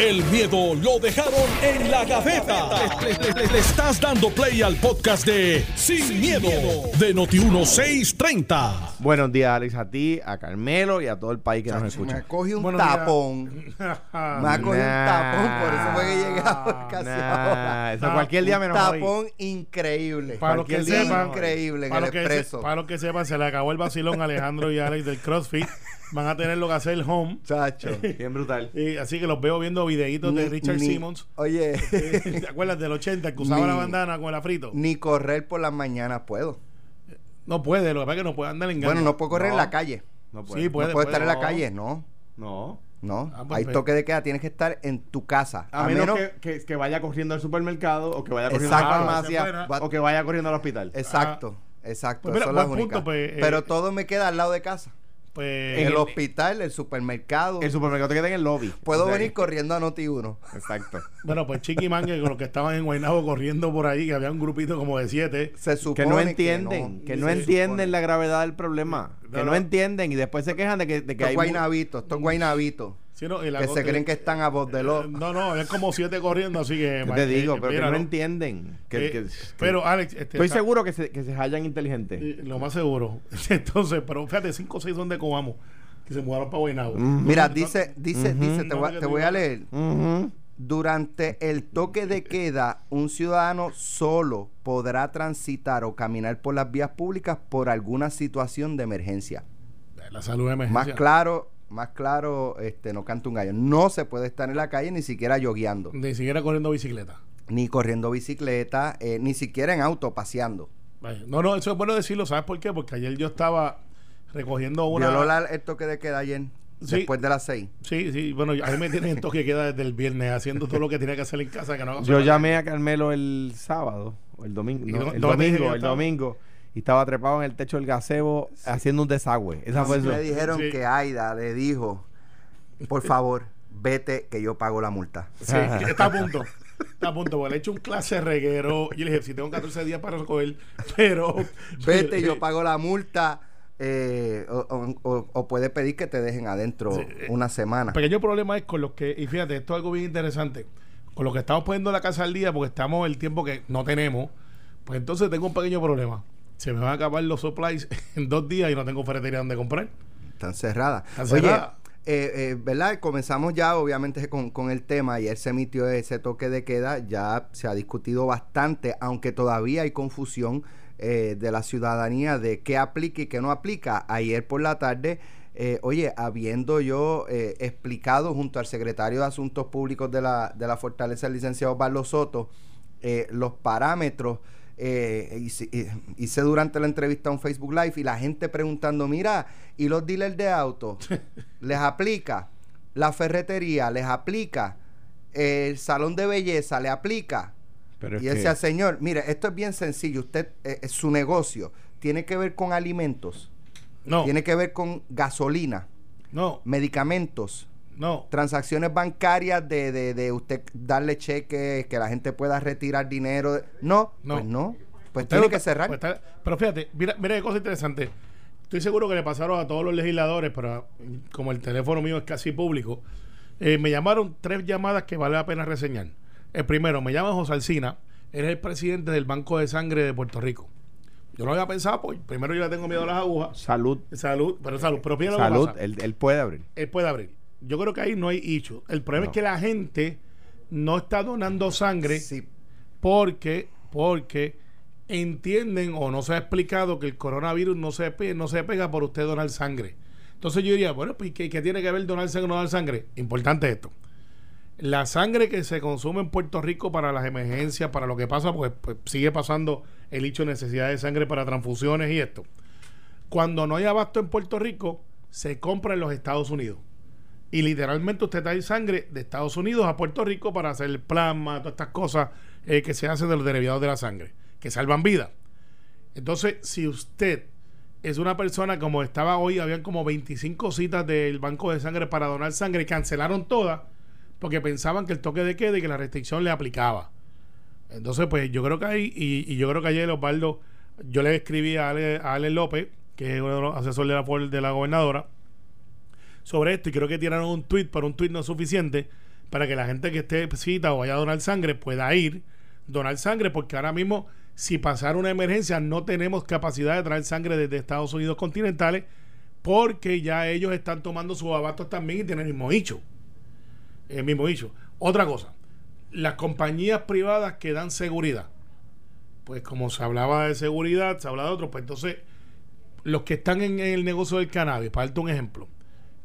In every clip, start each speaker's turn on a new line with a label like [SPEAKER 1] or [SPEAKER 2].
[SPEAKER 1] El miedo lo dejaron en la gaveta. Le, le- le- le estás dando play al podcast de Sin, miedo, de Noti1630.
[SPEAKER 2] Buenos días, Alex, a ti, a Carmelo y a todo el país que nos
[SPEAKER 3] Me
[SPEAKER 2] escucha.
[SPEAKER 3] cogió un
[SPEAKER 4] Buenos días.
[SPEAKER 3] tapón. Me ha cogido un tapón, por eso fue que llegué a casi
[SPEAKER 2] Nah,
[SPEAKER 3] ahora.
[SPEAKER 2] eso cualquier día
[SPEAKER 3] Un
[SPEAKER 2] menos hoy.
[SPEAKER 3] tapón increíble.
[SPEAKER 4] Para los que
[SPEAKER 2] Cualquier día
[SPEAKER 4] sepan,
[SPEAKER 3] increíble en
[SPEAKER 4] para
[SPEAKER 3] el
[SPEAKER 4] los que
[SPEAKER 3] expreso.
[SPEAKER 4] se- para los que sepan, se le acabó el vacilón a Alejandro y Alex del CrossFit. Van a tener lo que hacer home.
[SPEAKER 3] Chacho.
[SPEAKER 2] Bien brutal.
[SPEAKER 4] Y así que los veo viendo videitos de Richard
[SPEAKER 3] ni-
[SPEAKER 4] Simmons.
[SPEAKER 3] Oye,
[SPEAKER 4] ¿Te acuerdas del 80 que usaba
[SPEAKER 3] Ni-
[SPEAKER 4] la bandana con el afrito?
[SPEAKER 3] ni correr por las mañanas puedo.
[SPEAKER 4] No puede, lo que pasa es que no puede andar en
[SPEAKER 3] Bueno, no puedo correr en la calle.
[SPEAKER 2] No
[SPEAKER 4] Sí, puede.
[SPEAKER 3] no puedo estar en la calle, no.
[SPEAKER 2] No.
[SPEAKER 3] No,
[SPEAKER 4] Ah, pues,
[SPEAKER 3] hay toque de queda, tienes que estar en tu casa.
[SPEAKER 2] A, menos, que, que- que vaya corriendo al supermercado o que vaya corriendo
[SPEAKER 3] Exacto.
[SPEAKER 2] a la
[SPEAKER 4] Ah,
[SPEAKER 2] farmacia o que vaya corriendo al hospital.
[SPEAKER 3] Exacto, exacto.
[SPEAKER 4] Pues mira,
[SPEAKER 3] eso es la
[SPEAKER 4] punto, pues, eh,
[SPEAKER 3] Pero todo me queda al lado de casa.
[SPEAKER 4] Pues,
[SPEAKER 3] En el
[SPEAKER 2] el-
[SPEAKER 3] hospital, el supermercado.
[SPEAKER 2] El supermercado te queda en el lobby.
[SPEAKER 3] Puedo
[SPEAKER 2] O sea,
[SPEAKER 3] venir corriendo a Noti 1.
[SPEAKER 2] Exacto.
[SPEAKER 4] bueno, pues Chiqui Mangue, con los que estaban en Guaynabo corriendo por ahí, que había un grupito como de siete.
[SPEAKER 3] Se supone
[SPEAKER 2] Que no entienden, que no, entienden
[SPEAKER 3] supone.
[SPEAKER 2] la gravedad del problema.
[SPEAKER 4] No,
[SPEAKER 2] que no
[SPEAKER 4] no.
[SPEAKER 2] entienden y después se quejan de que, de que
[SPEAKER 3] Estos
[SPEAKER 2] hay...
[SPEAKER 3] guaynabitos, estos guaynabitos.
[SPEAKER 4] Sí, no, y la
[SPEAKER 3] Que se creen que están a voz de lo.
[SPEAKER 4] No, no, había como siete corriendo, así que.
[SPEAKER 2] Yo te digo, pero que no
[SPEAKER 4] ¿no?
[SPEAKER 2] entienden. Que,
[SPEAKER 4] Eh,
[SPEAKER 2] que-
[SPEAKER 4] pero, Alex, este,
[SPEAKER 2] estoy
[SPEAKER 4] está-
[SPEAKER 2] seguro que se, que se hallan inteligentes.
[SPEAKER 4] eh, Lo más seguro. Entonces, pero fíjate, cinco o seis son de Coamo, que se mudaron para Guaynabo.
[SPEAKER 3] Mira, dice, dice, dice, te voy, a- te voy a leer. Durante el toque de queda, un ciudadano solo podrá transitar o caminar por las vías públicas por alguna situación de emergencia.
[SPEAKER 4] La salud de
[SPEAKER 3] Más
[SPEAKER 4] emergencia.
[SPEAKER 3] claro, más claro, este, no canta un gallo. No se puede estar en la calle ni siquiera yogueando,
[SPEAKER 4] Ni siquiera corriendo bicicleta.
[SPEAKER 3] ni corriendo bicicleta, eh, ni siquiera en auto paseando.
[SPEAKER 4] Vaya. No, no, eso es bueno decirlo. ¿Sabes por qué? Porque ayer yo estaba recogiendo una.
[SPEAKER 3] Violó la- el toque de queda ayer,
[SPEAKER 4] Sí.
[SPEAKER 3] después de las seis.
[SPEAKER 4] Sí, sí. Bueno, a mí me tienen en toque de queda desde el viernes haciendo todo lo que tenía que hacer en casa. Que no
[SPEAKER 2] Yo llamé a Carmelo el sábado, o el domingo,
[SPEAKER 4] ¿Y
[SPEAKER 2] no, el domingo, el
[SPEAKER 4] estaba?
[SPEAKER 2] domingo, y estaba trepado en el techo del gazebo haciendo un desagüe. Esa fue
[SPEAKER 3] le dijeron
[SPEAKER 4] Sí.
[SPEAKER 3] que Aida le dijo, por favor, vete que yo pago la multa.
[SPEAKER 4] Sí, está a punto. Está a punto. Porque le he hecho un clase reguero. Y le dije, si tengo 14 días para recoger, pero.
[SPEAKER 3] Vete, yo pago la multa. eh, o, o- o- o puede pedir que te dejen adentro
[SPEAKER 4] Sí, eh,
[SPEAKER 3] una semana.
[SPEAKER 4] El pequeño problema es con los que, y fíjate, esto es algo bien interesante, con lo que estamos poniendo la casa al día, porque estamos el tiempo que no tenemos, pues entonces tengo un pequeño problema. Se me van a acabar los supplies en dos días y no tengo ferretería donde comprar.
[SPEAKER 3] Están cerradas.
[SPEAKER 4] Están
[SPEAKER 3] Oye,
[SPEAKER 4] cerradas.
[SPEAKER 3] eh, eh, ¿verdad? Comenzamos ya, obviamente, con, con el tema. Ayer se emitió ese toque de queda. Ya se ha discutido bastante, aunque todavía hay confusión eh, de la ciudadanía de qué aplica y qué no aplica. Ayer por la tarde, eh, oye, habiendo yo eh, explicado junto al secretario de Asuntos Públicos de la, de la Fortaleza, el licenciado Barlo Soto, los parámetros. Eh, hice, eh, hice durante la entrevista un Facebook Live y la gente preguntando, mira, ¿y los dealers de auto? ¿Les aplica? ¿La ferretería les aplica? ¿El salón de belleza le aplica?
[SPEAKER 2] Pero
[SPEAKER 3] y decía, señor, mire, esto es bien sencillo. Usted, eh, su negocio tiene que ver con alimentos,
[SPEAKER 4] No,
[SPEAKER 3] tiene que ver con gasolina,
[SPEAKER 4] no,
[SPEAKER 3] medicamentos,
[SPEAKER 4] no.
[SPEAKER 3] transacciones bancarias de, de, de usted darle cheques, que la gente pueda retirar dinero. No,
[SPEAKER 4] No.
[SPEAKER 3] pues no. Pues
[SPEAKER 4] Usted
[SPEAKER 3] tiene
[SPEAKER 4] no
[SPEAKER 3] que cerrar.
[SPEAKER 4] pues está- pero fíjate, mira, mira qué cosa interesante. Estoy seguro que le pasaron a todos los legisladores, pero como el teléfono mío es casi público, eh, me llamaron tres llamadas que vale la pena reseñar. El primero, me llama José Alcina, él es el presidente del Banco de Sangre de Puerto Rico. Yo no había pensado, pues primero yo le tengo miedo a las agujas.
[SPEAKER 2] Salud.
[SPEAKER 4] Salud, pero salud, pero fíjate lo que
[SPEAKER 2] Salud.
[SPEAKER 4] pasa.
[SPEAKER 2] Él, él puede abrir.
[SPEAKER 4] Él puede abrir. Yo creo que ahí no hay issue. El problema
[SPEAKER 2] No.
[SPEAKER 4] es que la gente no está donando sangre
[SPEAKER 3] Sí,
[SPEAKER 4] porque porque entienden o no se ha explicado que el coronavirus no se, pe- no se pega por usted donar sangre. Entonces yo diría, bueno, pues ¿qué, qué tiene que ver donar sangre o no donar sangre? Importante esto. La sangre que se consume en Puerto Rico para las emergencias, para lo que pasa, pues, pues sigue pasando el hecho de necesidad de sangre para transfusiones y esto. Cuando no hay abasto en Puerto Rico, se compra en los Estados Unidos. Y literalmente usted trae sangre de Estados Unidos a Puerto Rico para hacer el plasma, todas estas cosas eh, que se hacen de los derivados de la sangre, que salvan vidas. Entonces, si usted es una persona como estaba hoy, habían como 25 citas del banco de sangre para donar sangre cancelaron todas porque pensaban que el toque de queda y que la restricción le aplicaba. Entonces, pues yo creo que ahí, y, yo creo que ayer Osvaldo, yo le escribí a Ale, López, que es uno de los asesores de la gobernadora, sobre esto y creo que tiraron un tweet, pero un tweet no es suficiente para que la gente que esté cita o vaya a donar sangre pueda ir, donar sangre, porque ahora mismo, si pasara una emergencia, no tenemos capacidad de traer sangre desde Estados Unidos continentales, porque ya ellos están tomando sus abastos también y tienen el mismo hecho. El mismo hecho. Otra cosa, las compañías privadas que dan seguridad. Pues como se hablaba de seguridad, se habla de otro, pues entonces los que están en el negocio del cannabis, para darte un ejemplo,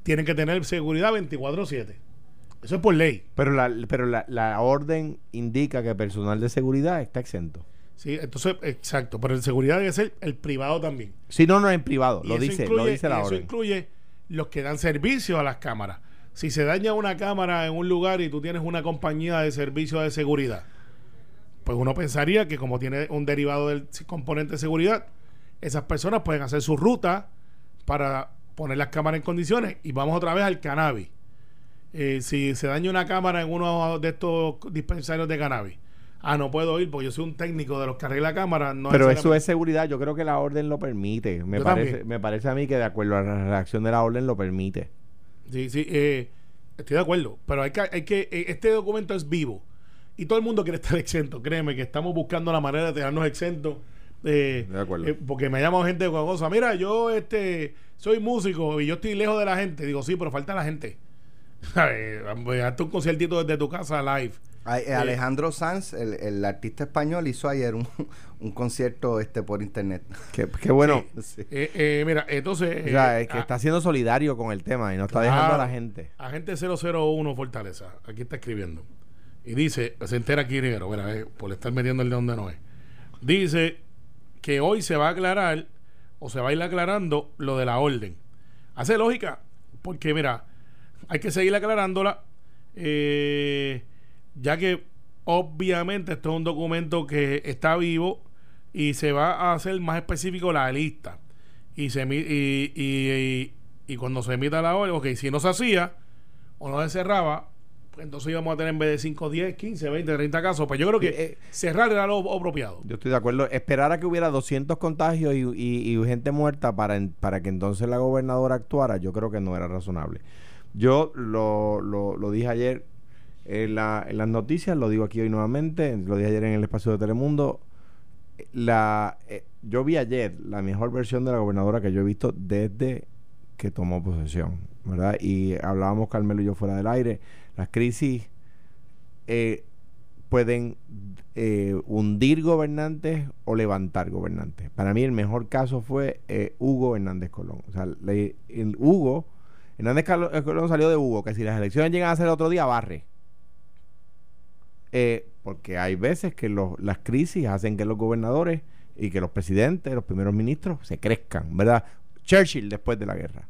[SPEAKER 4] tienen que tener seguridad 24/7. Eso es por ley.
[SPEAKER 2] Pero la, pero la, la orden indica que el personal de seguridad está exento.
[SPEAKER 4] Sí, entonces, exacto. Pero el seguridad debe ser el privado también.
[SPEAKER 2] Sí, no, no en privado.
[SPEAKER 4] Y
[SPEAKER 2] Lo dice,
[SPEAKER 4] incluye-
[SPEAKER 2] lo dice la
[SPEAKER 4] y Eso
[SPEAKER 2] orden.
[SPEAKER 4] incluye los que dan servicio a las cámaras. Si se daña una cámara en un lugar y tú tienes una compañía de servicio de seguridad, pues uno pensaría que como tiene un derivado del componente de seguridad, esas personas pueden hacer su ruta para poner las cámaras en condiciones y vamos otra vez al cannabis. Eh, si se daña una cámara en uno de estos dispensarios de cannabis, ah, no puedo ir porque yo soy un técnico de los que arregla cámaras. No
[SPEAKER 2] Pero eso es seguridad. Yo creo que la orden lo permite. Me
[SPEAKER 4] Yo
[SPEAKER 2] parece,
[SPEAKER 4] también.
[SPEAKER 2] me parece a mí que de acuerdo a la redacción de la orden lo permite.
[SPEAKER 4] Sí, sí, eh, estoy de acuerdo. Pero hay que, hay que, eh, este documento es vivo. Y todo el mundo quiere estar exento. Créeme que estamos buscando la manera de tenernos exentos. eh,
[SPEAKER 2] De acuerdo.
[SPEAKER 4] eh, porque me llama gente con cosas. Mira, yo este soy músico y yo estoy lejos de la gente. Digo, sí, pero falta la gente. Eh, Hazte un conciertito desde tu casa live.
[SPEAKER 3] Ay, eh, Alejandro Sanz, el, el artista español, hizo ayer un, un concierto este por internet.
[SPEAKER 2] Qué, qué bueno.
[SPEAKER 3] Sí.
[SPEAKER 4] Eh, eh, mira, entonces.
[SPEAKER 2] O sea,
[SPEAKER 4] eh,
[SPEAKER 2] es que
[SPEAKER 4] ah,
[SPEAKER 2] está siendo solidario con el tema y no está
[SPEAKER 4] Claro.
[SPEAKER 2] dejando a la gente.
[SPEAKER 4] Agente 001 Fortaleza, aquí está escribiendo. Y dice, se entera aquí negro, mira, eh, por estar metiendo el de donde no es. Dice que hoy se va a aclarar, o se va a ir aclarando, lo de la orden. Hace lógica, porque mira, hay que seguir aclarándola, eh, ya que obviamente esto es un documento que está vivo y se va a hacer más específico la lista. Y, se, y, y, y- y cuando se emita la orden, ok, si no se hacía o no se cerraba, pues entonces íbamos a tener en vez de 5, 10, 15, 20, 30 casos. Pues yo creo que
[SPEAKER 2] Eh, eh.
[SPEAKER 4] cerrar era lo apropiado.
[SPEAKER 2] Yo estoy de acuerdo. Esperar a que hubiera 200 contagios y, y- y gente muerta para, en- para que entonces la gobernadora actuara, yo creo que no era razonable. Yo lo, lo, lo dije ayer en, la- en las noticias, lo digo aquí hoy nuevamente, lo dije ayer en el espacio de Telemundo. La, eh, yo vi ayer la mejor versión de la gobernadora que yo he visto desde que tomó posesión, ¿verdad? Y hablábamos Carmelo y yo fuera del aire. Las crisis eh, pueden eh, hundir gobernantes o levantar gobernantes. Para mí el mejor caso fue eh, Hugo Hernández Colón. O sea, el Hugo, Hernández Colón salió de Hugo, que si las elecciones llegan a ser otro día, barre. Porque hay veces que las crisis hacen que los gobernadores y que los presidentes, los primeros ministros, se crezcan, ¿verdad? Churchill después de la guerra.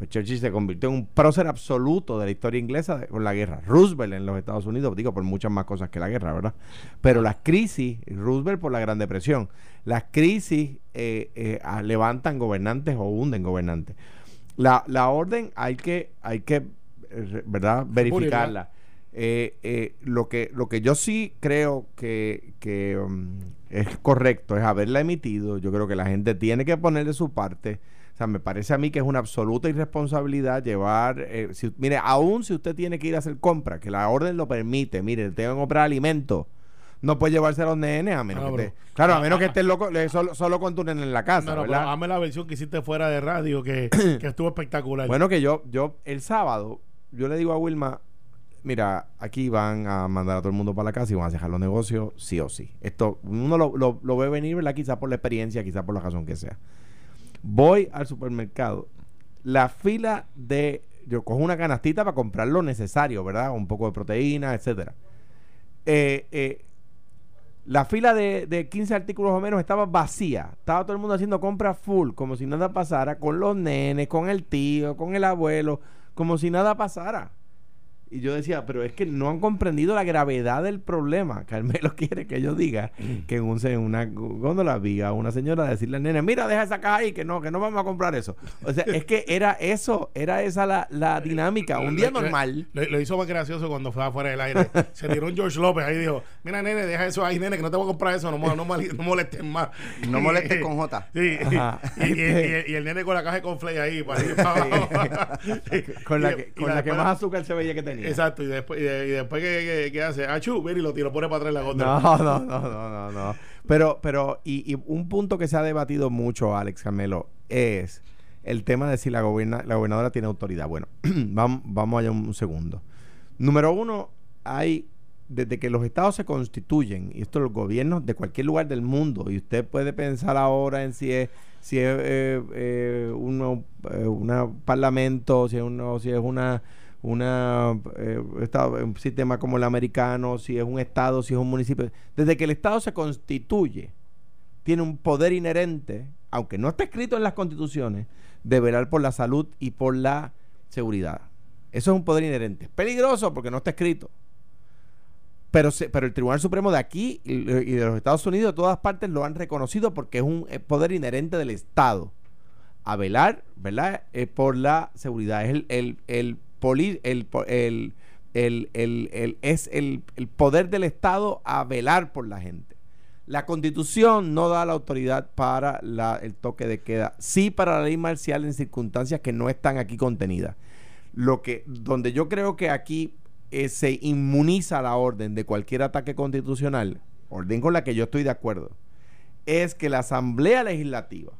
[SPEAKER 2] Pues Churchill se convirtió en un prócer absoluto de la historia inglesa con la guerra. Roosevelt en los Estados Unidos, digo, por muchas más cosas que la guerra, ¿verdad? Pero las crisis, Roosevelt por la Gran Depresión, las crisis eh, eh, levantan gobernantes o hunden gobernantes. La, la orden hay que, hay que, eh, ¿verdad? Verificarla. Eh, eh, lo que lo que yo sí creo que, que um, es correcto es haberla emitido. Yo creo que la gente tiene que poner de su parte. O sea, me parece a mí que es una absoluta irresponsabilidad llevar. eh, si, mire, aún si usted tiene que ir a hacer compra, que la orden lo permite, mire, tengo que comprar alimentos. No puede llevarse a los nenes a menos
[SPEAKER 4] Ah,
[SPEAKER 2] que esté- Claro, a
[SPEAKER 4] Ah,
[SPEAKER 2] menos que
[SPEAKER 4] ah,
[SPEAKER 2] estés loco, solo, solo con tu nene en la casa,
[SPEAKER 4] No, no, pero
[SPEAKER 2] ¿verdad?
[SPEAKER 4] hazme la versión que hiciste fuera de radio, que, que estuvo espectacular.
[SPEAKER 2] Bueno, que yo, yo, el sábado, yo le digo a Wilma, mira, aquí van a mandar a todo el mundo para la casa y van a dejar los negocios sí o sí. Esto, uno lo, ve venir, ¿verdad? Quizás por la experiencia, quizás por la razón que sea. Voy al supermercado, la fila de, yo cojo una canastita para comprar lo necesario, ¿verdad? Un poco de proteína, etcétera. Eh, eh, la fila de, de 15 artículos o menos estaba vacía. Estaba todo el mundo haciendo compras full, como si nada pasara, con los nenes, con el tío, con el abuelo, como si nada pasara. Y yo decía, pero es que no han comprendido la gravedad del problema. Carmelo quiere que yo diga que en, un, en una góndola vi a una señora decirle al nene, mira, deja esa caja ahí, que no, que no vamos a comprar eso. O sea, es que era eso, era esa la, la dinámica. Un día normal.
[SPEAKER 4] Lo, hizo más gracioso cuando fue afuera del aire. Se tiró un George López ahí y dijo, mira, nene, deja eso ahí, nene, que no te voy a comprar eso, no, no, no molestes más.
[SPEAKER 3] No molestes con J.
[SPEAKER 4] Sí, y, el nene con la caja de conflay ahí, para
[SPEAKER 2] con la que, con la que más azúcar se veía que tenía.
[SPEAKER 4] Exacto, y después, y, después ¿qué, hace? Achú, ven y lo, tiro, pone para atrás la
[SPEAKER 2] gota. No, no, no, no, no, Pero, pero, y, un punto que se ha debatido mucho, Alex Camelo, es el tema de si la, goberna, la gobernadora tiene autoridad. Bueno, vamos, vamos allá un, segundo. Número uno, hay desde que los estados se constituyen, y esto los gobiernos de cualquier lugar del mundo, y usted puede pensar ahora en si es si es eh, eh, uno, eh, un parlamento, si es, uno, si es una una eh, estado, un sistema como el americano, si es un estado, si es un municipio. Desde que el estado se constituye, tiene un poder inherente, aunque no está escrito en las constituciones, de velar por la salud y por la seguridad. Eso es un poder inherente. Es peligroso porque no está escrito. Pero, pero el Tribunal Supremo de aquí y, de los Estados Unidos, de todas partes, lo han reconocido porque es un eh, poder inherente del Estado a velar, ¿verdad? Eh, por la seguridad. Es el, el, el el, el, el, es el, poder del Estado a velar por la gente. La constitución no da la autoridad para la, el toque de queda, sí para la ley marcial en circunstancias que no están aquí contenidas. Lo que, donde yo creo que aquí eh, se inmuniza la orden de cualquier ataque constitucional, orden con la que yo estoy de acuerdo, es que la Asamblea Legislativa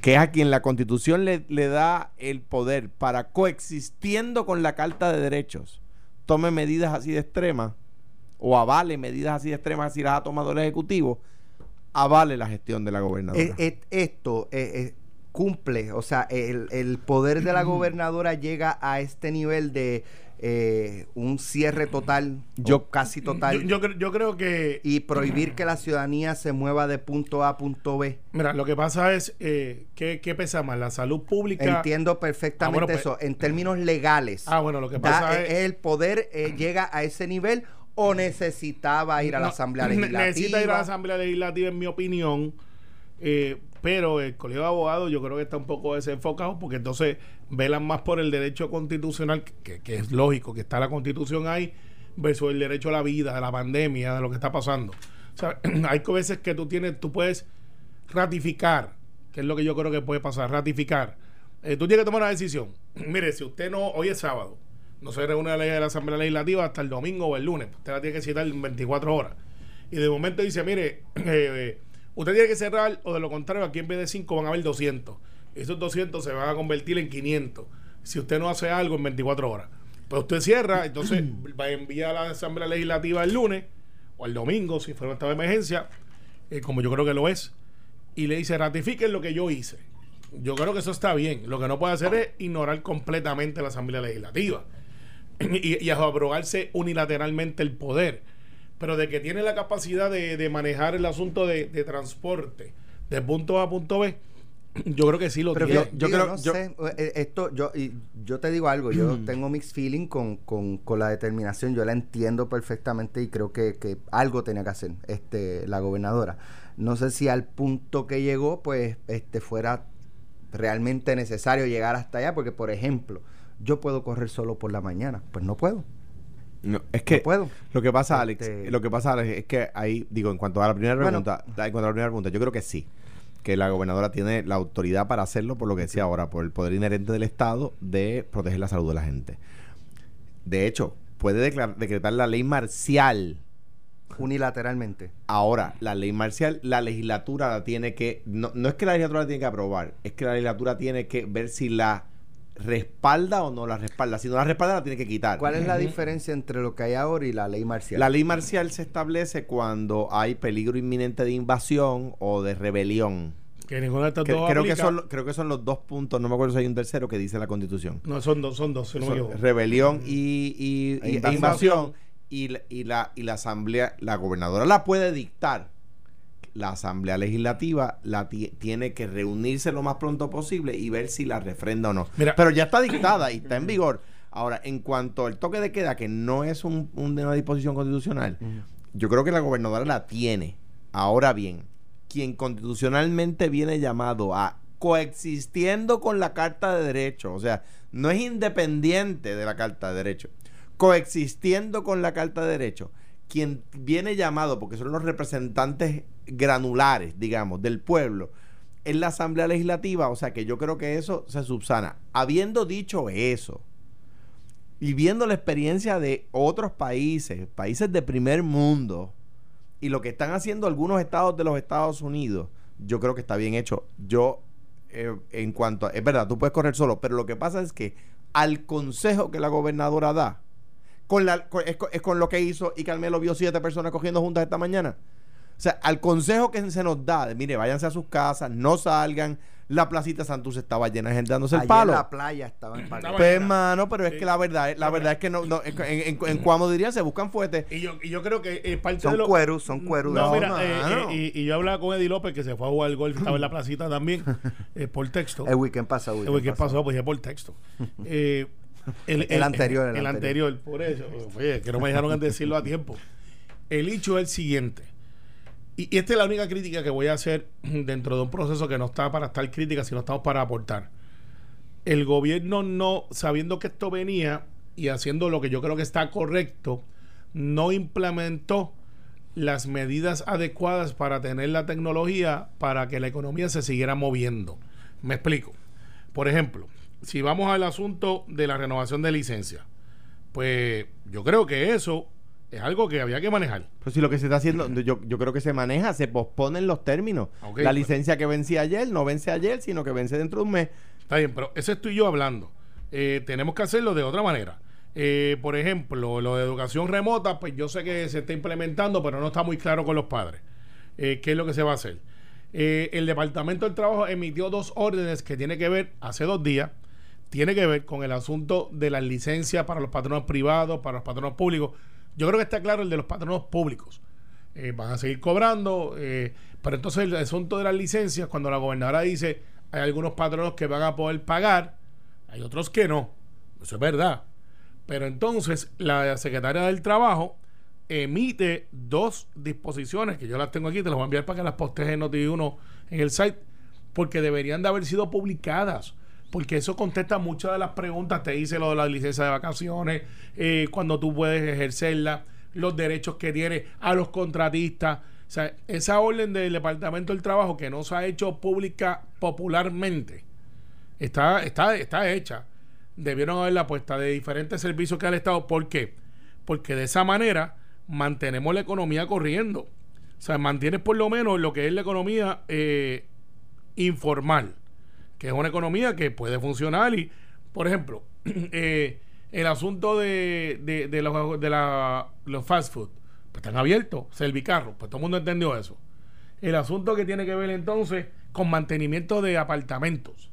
[SPEAKER 2] que es a quien la constitución le, da el poder para coexistiendo con la Carta de Derechos, tome medidas así de extremas o avale medidas así de extremas si las ha tomado el Ejecutivo, avale la gestión de la gobernadora.
[SPEAKER 3] Eh, eh, esto eh, cumple, o sea, el, el poder de la gobernadora llega a este nivel de eh, un cierre total, yo casi total.
[SPEAKER 4] Yo, yo, creo que...
[SPEAKER 3] Y prohibir que la ciudadanía se mueva de punto A a punto B.
[SPEAKER 4] Mira, lo que pasa es, eh, ¿qué, pesa más? ¿La salud pública?
[SPEAKER 3] Entiendo perfectamente ah, pues, eso. En términos legales.
[SPEAKER 4] Ah, bueno, lo que pasa es...
[SPEAKER 3] El poder eh, llega a ese nivel o necesitaba ir a la Asamblea Legislativa.
[SPEAKER 4] Necesita ir a la Asamblea Legislativa, en mi opinión. Eh, pero el Colegio de Abogados yo creo que está un poco desenfocado porque entonces velan más por el derecho constitucional, que, es lógico que está la constitución ahí, versus el derecho a la vida, a la pandemia, de lo que está pasando. O sea, hay veces que tú tienes, tú puedes ratificar, que es lo que yo creo que puede pasar, ratificar. Eh, tú tienes que tomar una decisión. Mire, si usted no, hoy es sábado, no se reúne la ley de la Asamblea Legislativa hasta el domingo o el lunes, usted la tiene que citar en 24 horas. Y de momento dice, mire, eh, Usted tiene que cerrar, o de lo contrario, aquí en vez de 5 van a haber 200. Esos 200 se van a convertir en 500 si usted no hace algo en 24 horas. Pues usted cierra, entonces va a enviar a la Asamblea Legislativa el lunes o el domingo, si fuera un estado de emergencia, eh, como yo creo que lo es, y le dice, ratifiquen lo que yo hice. Yo creo que eso está bien. Lo que no puede hacer es ignorar completamente la Asamblea Legislativa y, y abrogarse unilateralmente el poder pero de que tiene la capacidad de, manejar el asunto de, transporte de punto A a punto B, yo creo que sí lo tiene.
[SPEAKER 3] Yo, creo, no sé, eh, esto, yo, y yo te digo algo, yo tengo mixed feeling con, con, la determinación, yo la entiendo perfectamente y creo que, que, algo tenía que hacer este, la gobernadora. No sé si al punto que llegó, pues, este fuera realmente necesario llegar hasta allá, porque por ejemplo, yo puedo correr solo por la mañana, pues no puedo.
[SPEAKER 2] No, es que puedo. lo que pasa, Alex, este lo que pasa, Alex, es que ahí, digo, en cuanto a la primera pregunta, en cuanto a la primera pregunta, yo creo que sí, que la gobernadora tiene la autoridad para hacerlo, por lo que decía ahora, por el poder inherente del Estado de proteger la salud de la gente. De hecho, puede decretar la ley marcial
[SPEAKER 3] unilateralmente.
[SPEAKER 2] Ahora, la ley marcial, la legislatura la tiene que, no, no es que la legislatura la tiene que aprobar, es que la legislatura tiene que ver si la respalda o no la respalda. Si no la respalda, la tiene que quitar.
[SPEAKER 3] ¿Cuál es la diferencia entre lo que hay ahora y la ley marcial?
[SPEAKER 2] La ley marcial se establece cuando hay peligro inminente de invasión o de rebelión.
[SPEAKER 4] Que ninguna de estas dos
[SPEAKER 2] creo que son creo que son los dos puntos no me acuerdo si hay un tercero que dice la constitución
[SPEAKER 4] no son dos son dos
[SPEAKER 2] rebelión y, y, e invasión, invasión y, y, la y la asamblea la gobernadora la puede dictar la Asamblea Legislativa la tiene que reunirse lo más pronto posible y ver si la refrenda o no. Pero ya está dictada y está en vigor. Ahora, en cuanto al toque de queda, que no es un, una disposición constitucional, yo creo que la gobernadora la tiene. Ahora bien, quien constitucionalmente viene llamado a coexistiendo con la Carta de Derechos, o sea, no es independiente de la Carta de Derechos, coexistiendo con la Carta de Derechos, quien viene llamado, porque son los representantes granulares, digamos, del pueblo, en la Asamblea Legislativa, o sea que yo creo que eso se subsana. Habiendo dicho eso, y viendo la experiencia de otros países, países de primer mundo, y lo que están haciendo algunos estados de los Estados Unidos, yo creo que está bien hecho. Yo, eh, en cuanto a, es verdad, tú puedes correr solo, pero lo que pasa es que al consejo que la gobernadora da, con la, es, con lo que hizo y Carmelo vio siete personas cogiendo juntas esta mañana. O sea, al consejo que se nos da, de, mire, váyanse a sus casas, no salgan, la placita Santos estaba llena de gente dándose el palo.
[SPEAKER 3] la playa estaba en
[SPEAKER 2] Pues, hermano, pero es que la verdad, la verdad es que no, no en, en, en, Cuamo dirían, se buscan fuertes.
[SPEAKER 4] Y yo, y yo creo que es parte
[SPEAKER 3] son
[SPEAKER 4] de lo...
[SPEAKER 3] cueros, son cueros.
[SPEAKER 4] No, mira, eh, eh, y, y, yo hablaba con Eddie López, que se fue a jugar golf, estaba en la placita también, eh, por texto.
[SPEAKER 3] El weekend pasado.
[SPEAKER 4] El weekend pasado, pues ya por texto.
[SPEAKER 3] El, el, anterior.
[SPEAKER 4] El, el anterior. anterior, por eso. Oye, que no me dejaron decirlo a tiempo. El hecho es el siguiente y, esta es la única crítica que voy a hacer dentro de un proceso que no está para estar crítica, sino estamos para aportar. El gobierno no, sabiendo que esto venía y haciendo lo que yo creo que está correcto, no implementó las medidas adecuadas para tener la tecnología para que la economía se siguiera moviendo. Me explico. Por ejemplo, si vamos al asunto de la renovación de licencia, pues yo creo que eso es algo que había que manejar.
[SPEAKER 2] Pues si lo que se está haciendo, yo, yo creo que se maneja, se posponen los términos. la pues. licencia que vencía ayer no vence ayer, sino que vence dentro de un mes.
[SPEAKER 4] Está bien, pero eso estoy yo hablando. Eh, tenemos que hacerlo de otra manera. Eh, por ejemplo, lo de educación remota, pues yo sé que se está implementando, pero no está muy claro con los padres. Eh, ¿Qué es lo que se va a hacer? el Departamento del Trabajo emitió dos órdenes que tiene que ver, hace dos días, tiene que ver con el asunto de las licencias para los patronos privados, para los patronos públicos yo creo que está claro el de los patronos públicos. Eh, van a seguir cobrando, eh, pero entonces el asunto de las licencias, cuando la gobernadora dice hay algunos patronos que van a poder pagar, hay otros que no. Eso es verdad. Pero entonces la secretaria del Trabajo emite dos disposiciones, que yo las tengo aquí, te las voy a enviar para que las postees en Noti1 en el site, porque deberían de haber sido publicadas porque eso contesta muchas de las preguntas. Te dice lo de la licencia de vacaciones, eh, cuando tú puedes ejercerla, los derechos que tiene a los contratistas. O sea, esa orden del Departamento del Trabajo que no se ha hecho pública popularmente, está, está, está hecha. Debieron haberla puesta de diferentes servicios que ha Estado. ¿Por qué? Porque de esa manera mantenemos la economía corriendo. O sea, mantienes por lo menos lo que es la economía eh, informal que es una economía que puede funcionar y, por ejemplo, eh, el asunto de, de, los, de la, los fast food, pues están abiertos, servicarros, pues todo el mundo entendió eso. El asunto que tiene que ver entonces con mantenimiento de apartamentos,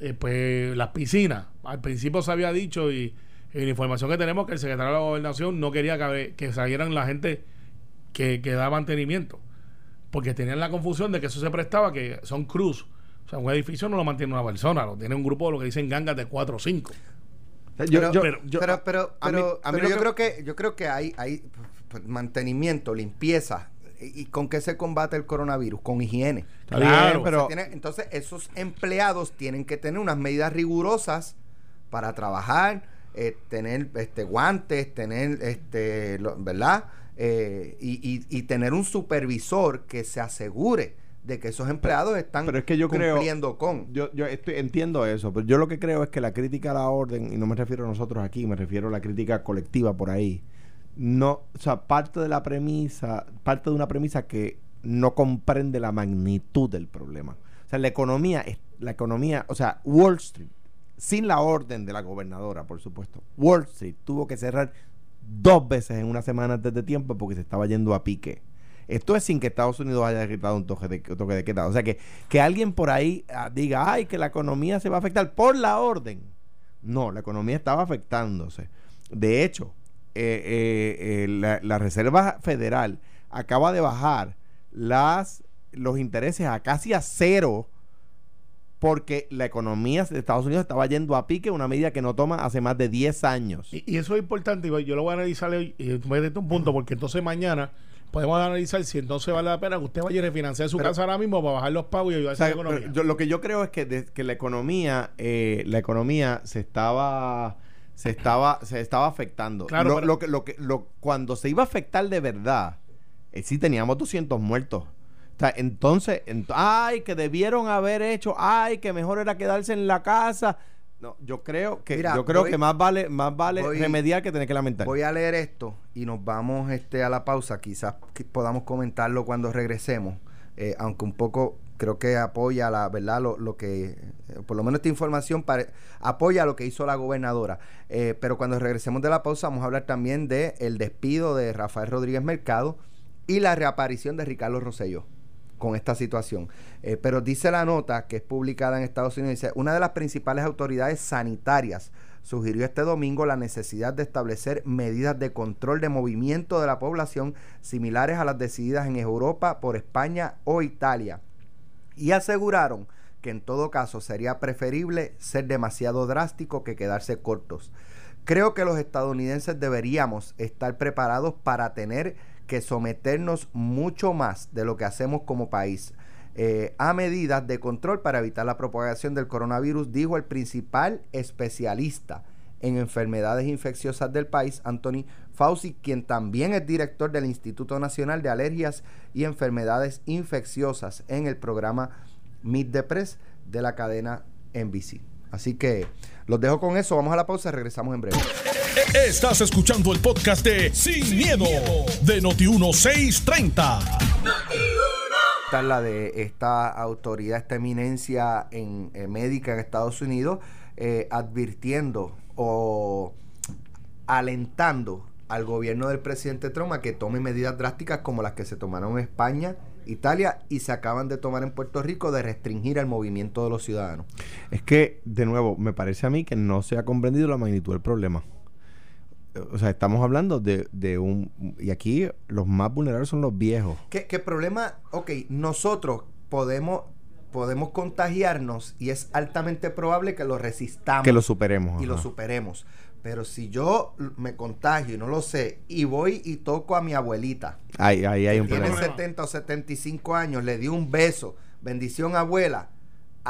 [SPEAKER 4] eh, pues las piscinas, al principio se había dicho y, en la información que tenemos que el secretario de la gobernación no quería que, que salieran la gente que, que da mantenimiento, porque tenían la confusión de que eso se prestaba, que son cruz o sea, un edificio no lo mantiene una persona, lo tiene un grupo de lo que dicen gangas de cuatro o cinco.
[SPEAKER 3] pero, pero, pero, yo creo que yo creo que hay, hay pues, mantenimiento, limpieza. ¿Y con qué se combate el coronavirus? Con higiene.
[SPEAKER 2] Claro, pero...
[SPEAKER 3] entonces, esos empleados tienen que tener unas medidas rigurosas para trabajar, eh, tener este guantes, tener, este ¿verdad? Eh, y, y tener un supervisor que se asegure de que esos empleados están
[SPEAKER 2] pero es que yo
[SPEAKER 3] cumpliendo con.
[SPEAKER 2] Yo, yo estoy, entiendo eso, pero yo lo que creo es que la crítica a la orden, y no me refiero a nosotros aquí, me refiero a la crítica colectiva por ahí, no, o sea, parte de la premisa, parte de una premisa que no comprende la magnitud del problema. O sea, la economía, la economía, o sea, Wall Street, sin la orden de la gobernadora, por supuesto, Wall Street tuvo que cerrar dos veces en una semana antes de tiempo porque se estaba yendo a pique. Esto es sin que Estados Unidos haya decretado un toque de, toque de queda. O sea, que, que alguien por ahí ah, diga, ay, que la economía se va a afectar por la orden. No, la economía estaba afectándose. De hecho, eh, eh, eh, la, Reserva Federal acaba de bajar las, los intereses a casi a cero porque la economía de Estados Unidos estaba yendo a pique, una medida que no toma hace más de 10 años.
[SPEAKER 4] Y, eso es importante, yo lo voy a analizar hoy, y tú me un punto, porque entonces mañana podemos analizar si entonces vale la pena que usted vaya a refinanciar su casa ahora mismo para bajar los pagos y ayudar a la economía.
[SPEAKER 2] lo que yo creo es que, que la economía, eh, la economía se estaba se estaba se estaba afectando. Claro, lo, que, lo que lo, cuando se iba a afectar de verdad, eh, sí teníamos 200 muertos entonces, ay, que debieron haber hecho, ay, que mejor era quedarse en la casa. No, yo creo que yo creo que más vale más vale remediar que tener que lamentar.
[SPEAKER 3] Voy a leer esto y nos vamos este a la pausa, quizás podamos comentarlo cuando regresemos, eh, aunque un poco creo que apoya la verdad lo, que eh, por lo menos esta información apoya lo que hizo la gobernadora. Eh, pero cuando regresemos de la pausa vamos a hablar también de el despido de Rafael Rodríguez Mercado y la reaparición de Ricardo Rosselló con esta situación. Eh, pero dice la nota que es publicada en Estados Unidos, dice, una de las principales autoridades sanitarias sugirió este domingo la necesidad de establecer medidas de control de movimiento de la población similares a las decididas en Europa por España o Italia. Y aseguraron que en todo caso sería preferible ser demasiado drástico que quedarse cortos. Creo que los estadounidenses deberíamos estar preparados para tener que someternos mucho más de lo que hacemos como país eh, a medidas de control para evitar la propagación del coronavirus, dijo el principal especialista en enfermedades infecciosas del país, Anthony Fauci, quien también es director del Instituto Nacional de Alergias y Enfermedades Infecciosas en el programa Meet the Press de la cadena NBC. Así que los dejo con eso, vamos a la pausa, regresamos en breve.
[SPEAKER 1] Estás escuchando el podcast de Sin, miedo, de Noti1630.
[SPEAKER 3] Esta la de esta autoridad, esta eminencia en, médica en Estados Unidos, eh, advirtiendo o alentando al gobierno del presidente Trump a que tome medidas drásticas como las que se tomaron en España Italia y se acaban de tomar en Puerto Rico de restringir el movimiento de los ciudadanos.
[SPEAKER 2] Es que, de nuevo, me parece a mí que no se ha comprendido la magnitud del problema. O sea, estamos hablando de, de un... Y aquí los más vulnerables son los viejos.
[SPEAKER 3] ¿Qué, qué problema? Ok, nosotros podemos podemos contagiarnos y es altamente probable que lo resistamos.
[SPEAKER 2] Que lo superemos.
[SPEAKER 3] Y lo superemos. Pero si yo me contagio y no lo sé, y voy y toco a mi abuelita,
[SPEAKER 2] ahí, ahí hay un
[SPEAKER 3] tiene 70 o 75 años, le di un beso, bendición abuela,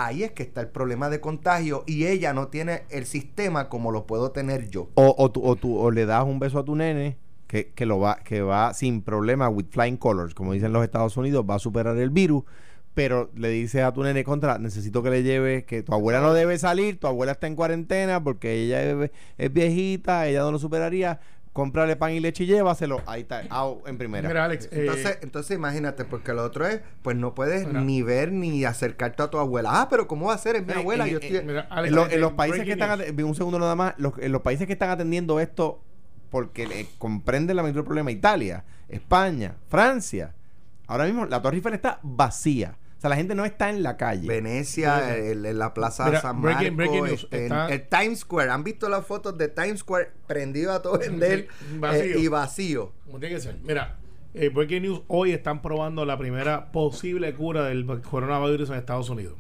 [SPEAKER 3] ahí es que está el problema de contagio y ella no tiene el sistema como lo puedo tener yo.
[SPEAKER 2] O, o, tú, o, tú, o le das un beso a tu nene que, que, lo va, que va sin problema, with flying colors, como dicen los Estados Unidos, va a superar el virus pero le dices a tu nene contra, necesito que le lleves, que tu abuela no debe salir, tu abuela está en cuarentena porque ella es, viejita, ella no lo superaría, cómprale pan y leche y llévaselo, ahí está, en primera.
[SPEAKER 3] Mira, Alex, entonces, eh, entonces imagínate, porque lo otro es, pues no puedes ni ver ni acercarte a tu abuela. Ah, pero ¿cómo va a ser? Es mi abuela. yo estoy...
[SPEAKER 2] en, los países que están, un segundo nada más, en los países que están atendiendo esto, porque le comprende la del problema, Italia, España, Francia, ahora mismo la Torre Eiffel está vacía. O sea, la gente no está en la calle.
[SPEAKER 3] Venecia, en la Plaza San Marcos, este, en, el Times Square. ¿Han visto las fotos de Times Square prendido a todo vender eh, y vacío?
[SPEAKER 4] Como tiene que ser. Mira, eh, Breaking News hoy están probando la primera posible cura del coronavirus en Estados Unidos.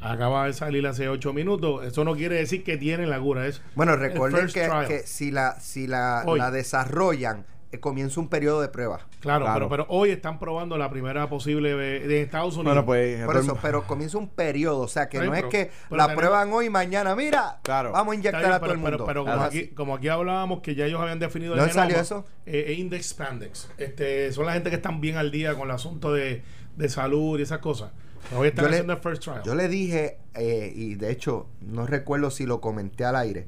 [SPEAKER 4] Acaba de salir hace ocho minutos. Eso no quiere decir que tienen la cura. Es
[SPEAKER 3] bueno, recuerden que, si la, si la, la desarrollan eh, comienza un periodo de prueba.
[SPEAKER 4] Claro, Pero, pero hoy están probando la primera posible de, Estados Unidos.
[SPEAKER 3] Bueno, pues, Por eso, pero comienza un periodo, o sea que no es que la prueban hoy y mañana, mira, claro. vamos a inyectar a todo el mundo.
[SPEAKER 4] Pero, como, aquí, como, aquí, hablábamos que ya ellos habían definido
[SPEAKER 3] el salió eso?
[SPEAKER 4] Eh, e Index Spandex. Este, son la gente que están bien al día con el asunto de, de salud y esas cosas. Hoy están haciendo el first trial.
[SPEAKER 3] Yo le dije, eh, y de hecho, no recuerdo si lo comenté al aire,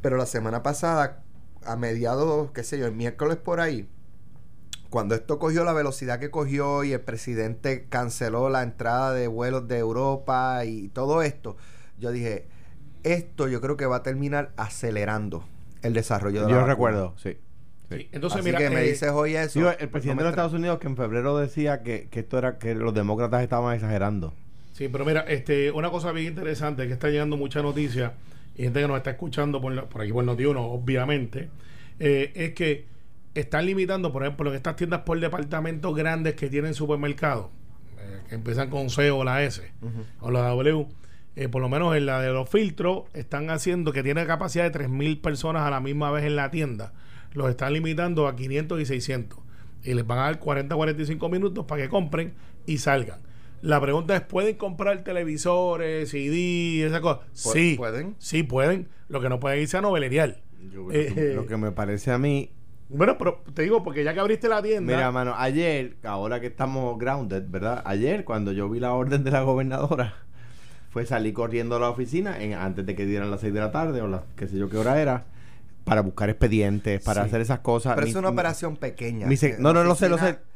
[SPEAKER 3] pero la semana pasada a mediados, qué sé yo, el miércoles por ahí, cuando esto cogió la velocidad que cogió y el presidente canceló la entrada de vuelos de Europa y todo esto, yo dije, esto yo creo que va a terminar acelerando el desarrollo de
[SPEAKER 2] yo la Yo recuerdo, sí.
[SPEAKER 3] Entonces, mira, que me eh, dices hoy eso.
[SPEAKER 2] el presidente de los Estados Unidos que en febrero decía que, que, esto era que los demócratas estaban exagerando.
[SPEAKER 4] Sí, pero mira, este, una cosa bien interesante que está llegando mucha noticia y gente que nos está escuchando por, por aquí por Noti1, obviamente, eh, es que están limitando, por ejemplo, en estas tiendas por departamento grandes que tienen supermercados, eh, que empiezan con C o la S o la W, eh, por lo menos en la de los filtros, están haciendo que tiene capacidad de 3.000 personas a la misma vez en la tienda. Los están limitando a 500 y 600. Y les van a dar 40 45 minutos para que compren y salgan. La pregunta es, ¿pueden comprar televisores, CD, esa cosa? Sí.
[SPEAKER 3] ¿Pueden?
[SPEAKER 4] Sí, pueden. Lo que no pueden irse a novelerial.
[SPEAKER 2] Yo-
[SPEAKER 4] Eh,
[SPEAKER 2] lo que me parece a mí
[SPEAKER 4] Bueno, pero te digo, porque ya que abriste la tienda...
[SPEAKER 2] Mira, mano, ayer, ahora que estamos grounded, ¿verdad? Ayer, cuando yo vi la orden de la gobernadora, fue salir corriendo a la oficina en- antes de que dieran las 6 de la tarde o las qué sé yo qué hora era, para buscar expedientes, para
[SPEAKER 3] Sí.
[SPEAKER 2] hacer esas cosas.
[SPEAKER 3] Pero
[SPEAKER 2] Mi-
[SPEAKER 3] es una
[SPEAKER 2] mi-
[SPEAKER 3] operación pequeña.
[SPEAKER 2] mi no, no, lo sé, lo
[SPEAKER 3] oficina-
[SPEAKER 2] sé.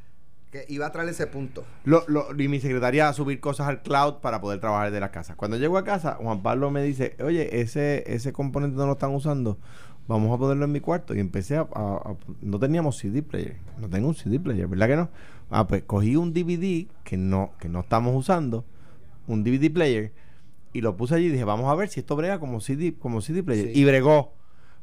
[SPEAKER 3] Que iba a traer ese punto.
[SPEAKER 2] Lo, lo- y mi secretaria a subir cosas al cloud para poder trabajar de la casa. Cuando llego a casa, Juan Pablo me dice, oye, ese, ese componente no lo están usando, vamos a ponerlo en mi cuarto. Y empecé a, a- a- No teníamos CD player, no tengo un CD player, ¿verdad que no? Ah, pues cogí un DVD que no, que no estamos usando, un DVD player, y lo puse allí y dije, vamos a ver si esto brega como CD, como CD player.
[SPEAKER 3] Sí.
[SPEAKER 2] Y bregó.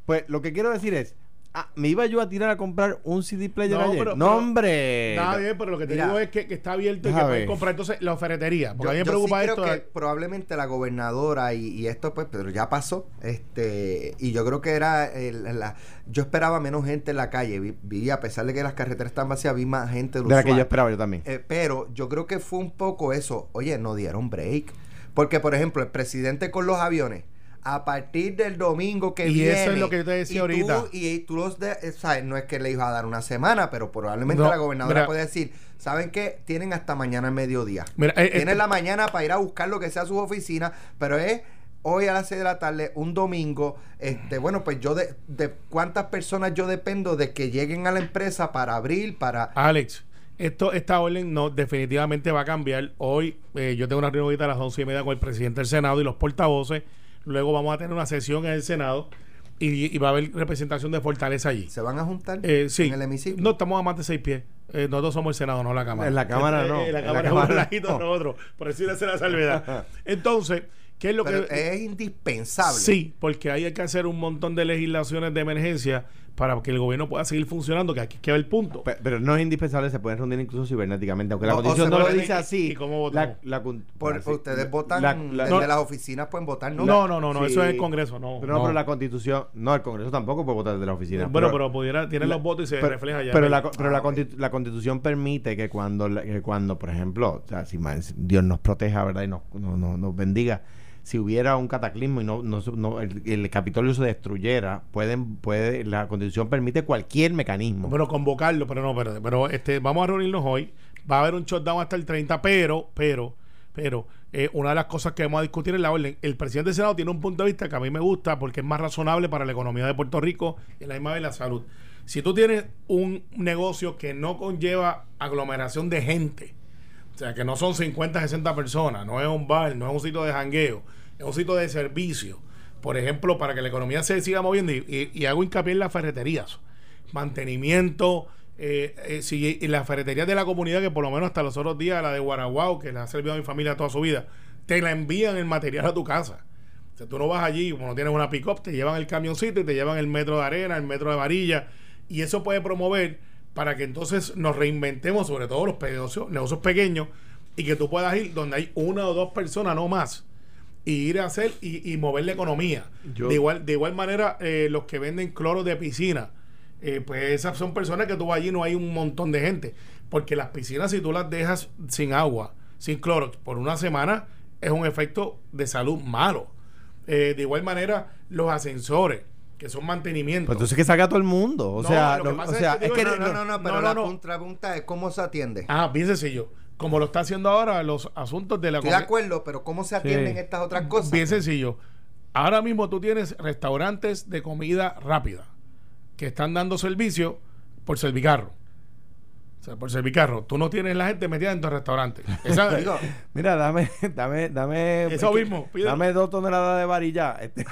[SPEAKER 2] Pues lo que quiero decir es, ah, me iba yo a tirar a comprar un CD player
[SPEAKER 4] No,
[SPEAKER 2] ayer.
[SPEAKER 4] pero-
[SPEAKER 2] no,
[SPEAKER 4] pero-
[SPEAKER 2] hombre.
[SPEAKER 4] Nada bien, pero lo que te
[SPEAKER 3] Mira.
[SPEAKER 4] digo es que, que está abierto y que
[SPEAKER 2] ver.
[SPEAKER 4] comprar entonces la ferretería. Porque
[SPEAKER 3] Yo,
[SPEAKER 4] a mí me
[SPEAKER 3] yo sí
[SPEAKER 4] preocupa
[SPEAKER 3] creo
[SPEAKER 4] esto.
[SPEAKER 3] que probablemente la gobernadora y, y esto pues pero ya pasó este y yo creo que era el- la yo esperaba menos gente en la calle vi, vi, a pesar de que las carreteras están vacías vi más gente
[SPEAKER 2] De la que yo esperaba yo también.
[SPEAKER 3] Eh, pero yo creo que fue un poco eso oye no dieron break porque por ejemplo el presidente con los aviones a partir del domingo que
[SPEAKER 4] Y
[SPEAKER 3] viene
[SPEAKER 4] eso es lo que yo te decía
[SPEAKER 3] y tú-
[SPEAKER 4] ahorita.
[SPEAKER 3] y tú los de, eh, ¿sabes? no es que le iba a dar una semana pero probablemente
[SPEAKER 4] No,
[SPEAKER 3] la gobernadora
[SPEAKER 4] mira.
[SPEAKER 3] puede decir saben qué tienen hasta mañana al mediodía
[SPEAKER 4] Mira, eh,
[SPEAKER 3] tienen la mañana para ir a buscar lo que sea a sus oficinas, pero es hoy a las 6 de la tarde, un domingo, este, bueno, pues yo de, de cuántas personas yo dependo de que lleguen a la empresa para abrir, para...
[SPEAKER 4] Alex, esto, esta orden no definitivamente va a cambiar. Hoy eh, yo tengo una reunión ahorita a las once y media con el presidente del Senado y los portavoces. Luego vamos a tener una sesión en el Senado y, y va a haber representación de Fortaleza allí.
[SPEAKER 3] ¿Se van a juntar
[SPEAKER 4] Eh, sí.
[SPEAKER 3] en el hemiciclo?
[SPEAKER 4] No, estamos a más de seis pies. Eh, nosotros somos el Senado, no la Cámara.
[SPEAKER 2] En la Cámara no.
[SPEAKER 4] Eh, en la
[SPEAKER 2] En la
[SPEAKER 4] Cámara es
[SPEAKER 2] Cámara
[SPEAKER 4] un ladito
[SPEAKER 2] no.
[SPEAKER 4] nosotros. Por hacer la salvedad. Entonces, ¿qué es lo
[SPEAKER 3] Pero
[SPEAKER 4] que...?
[SPEAKER 3] es indispensable.
[SPEAKER 4] Sí, porque ahí hay que hacer un montón de legislaciones de emergencia para que el gobierno pueda seguir funcionando, que aquí queda el punto.
[SPEAKER 2] Pe- Pero no es indispensable, se pueden reunir incluso cibernéticamente, aunque
[SPEAKER 3] O-
[SPEAKER 2] la
[SPEAKER 3] o
[SPEAKER 2] constitución
[SPEAKER 3] se
[SPEAKER 2] no lo dice así.
[SPEAKER 4] ¿Y cómo
[SPEAKER 2] la, la con-
[SPEAKER 3] Por,
[SPEAKER 2] así-
[SPEAKER 3] ustedes votan
[SPEAKER 2] la- la-
[SPEAKER 3] desde
[SPEAKER 4] no.
[SPEAKER 3] las oficinas, pueden votar, ¿no?
[SPEAKER 4] No, no, no, no,
[SPEAKER 2] Sí.
[SPEAKER 4] eso es el Congreso, no.
[SPEAKER 2] Pero no,
[SPEAKER 4] no.
[SPEAKER 2] pero la constitución, no, el Congreso tampoco puede votar desde la oficina.
[SPEAKER 4] bueno, pero, pudiera, tienen los votos y se
[SPEAKER 2] pero-
[SPEAKER 4] refleja ya.
[SPEAKER 2] Pero, la, pero
[SPEAKER 3] Ah,
[SPEAKER 2] la, constitu- la constitución permite que cuando, que cuando por ejemplo, o sea, si Dios nos proteja, ¿verdad? Y nos, no- no- nos bendiga, si hubiera un cataclismo y no, no, no- el, Capitolio se destruyera, pueden, puede, la constitución permite cualquier mecanismo.
[SPEAKER 4] Bueno, convocarlo, pero no, pero, pero este, vamos a reunirnos hoy. Va a haber un shutdown hasta el 30, pero, pero, pero, eh, una de las cosas que vamos a discutir es la orden. El presidente del Senado tiene un punto de vista que a mí me gusta porque es más razonable para la economía de Puerto Rico y la misma vez la salud. Si tú tienes un negocio que no conlleva aglomeración de gente, o sea, que no son 50, 60 personas, no es un bar, no es un sitio de jangueo, es un sitio de servicio. Por ejemplo, para que la economía se siga moviendo, y, y- hago hincapié en las ferreterías, mantenimiento, eh, eh, si y las ferreterías de la comunidad, que por lo menos hasta los otros días, la de Guaraguao, que la ha servido a mi familia toda su vida, te la envían el material a tu casa. O sea, tú no vas allí, como no tienes una pick-up, te llevan el camioncito y te llevan el metro de arena, el metro de varilla, y eso puede promover para que entonces nos reinventemos, sobre todo los negocios, negocios pequeños, y que tú puedas ir donde hay una o dos personas, no más, y ir a hacer y, y mover la economía.
[SPEAKER 2] Yo-
[SPEAKER 4] de, igual, de igual manera, eh, los que venden cloro de piscina, eh, pues esas son personas que tú vas allí no hay un montón de gente. Porque las piscinas, si tú las dejas sin agua, sin cloro, por una semana, es un efecto de salud malo. Eh, de igual manera, los ascensores, que son mantenimiento.
[SPEAKER 2] Pues entonces que salga todo el mundo. O
[SPEAKER 4] No,
[SPEAKER 2] sea,
[SPEAKER 4] lo que pasa
[SPEAKER 2] o
[SPEAKER 4] es
[SPEAKER 2] sea,
[SPEAKER 4] que
[SPEAKER 2] es
[SPEAKER 4] digo,
[SPEAKER 2] que
[SPEAKER 3] No,
[SPEAKER 4] no,
[SPEAKER 3] no, pero
[SPEAKER 4] no,
[SPEAKER 3] la
[SPEAKER 4] no.
[SPEAKER 3] contrapunta es cómo se atiende.
[SPEAKER 4] Ah, bien sencillo. Como lo está haciendo ahora los asuntos de la
[SPEAKER 3] Estoy de acuerdo, pero ¿cómo se atienden
[SPEAKER 2] Sí.
[SPEAKER 3] estas otras cosas?
[SPEAKER 4] Bien sencillo. Ahora mismo tú tienes restaurantes de comida rápida que están dando servicio por servicarro. O sea, por servicarro. Tú no tienes la gente metida en tu restaurante. Esa-
[SPEAKER 3] Digo,
[SPEAKER 2] Mira, dame, dame, dame.
[SPEAKER 4] Eso mismo, pídelo.
[SPEAKER 2] Dame dos toneladas de varilla. Este,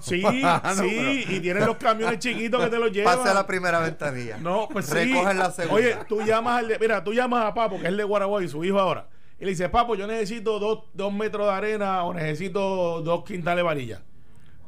[SPEAKER 4] sí,
[SPEAKER 2] Ah, no,
[SPEAKER 4] sí. Y tienes los camiones chiquitos que te los llevan.
[SPEAKER 3] pase a la primera ventanilla.
[SPEAKER 4] No, pues sí.
[SPEAKER 3] Recogen la segunda.
[SPEAKER 4] Oye, tú llamas al de- mira, tú llamas a Papo, que es el de Guaraguay, su hijo ahora, y le dices, Papo, yo necesito dos, dos metros de arena o necesito dos quintales de varilla.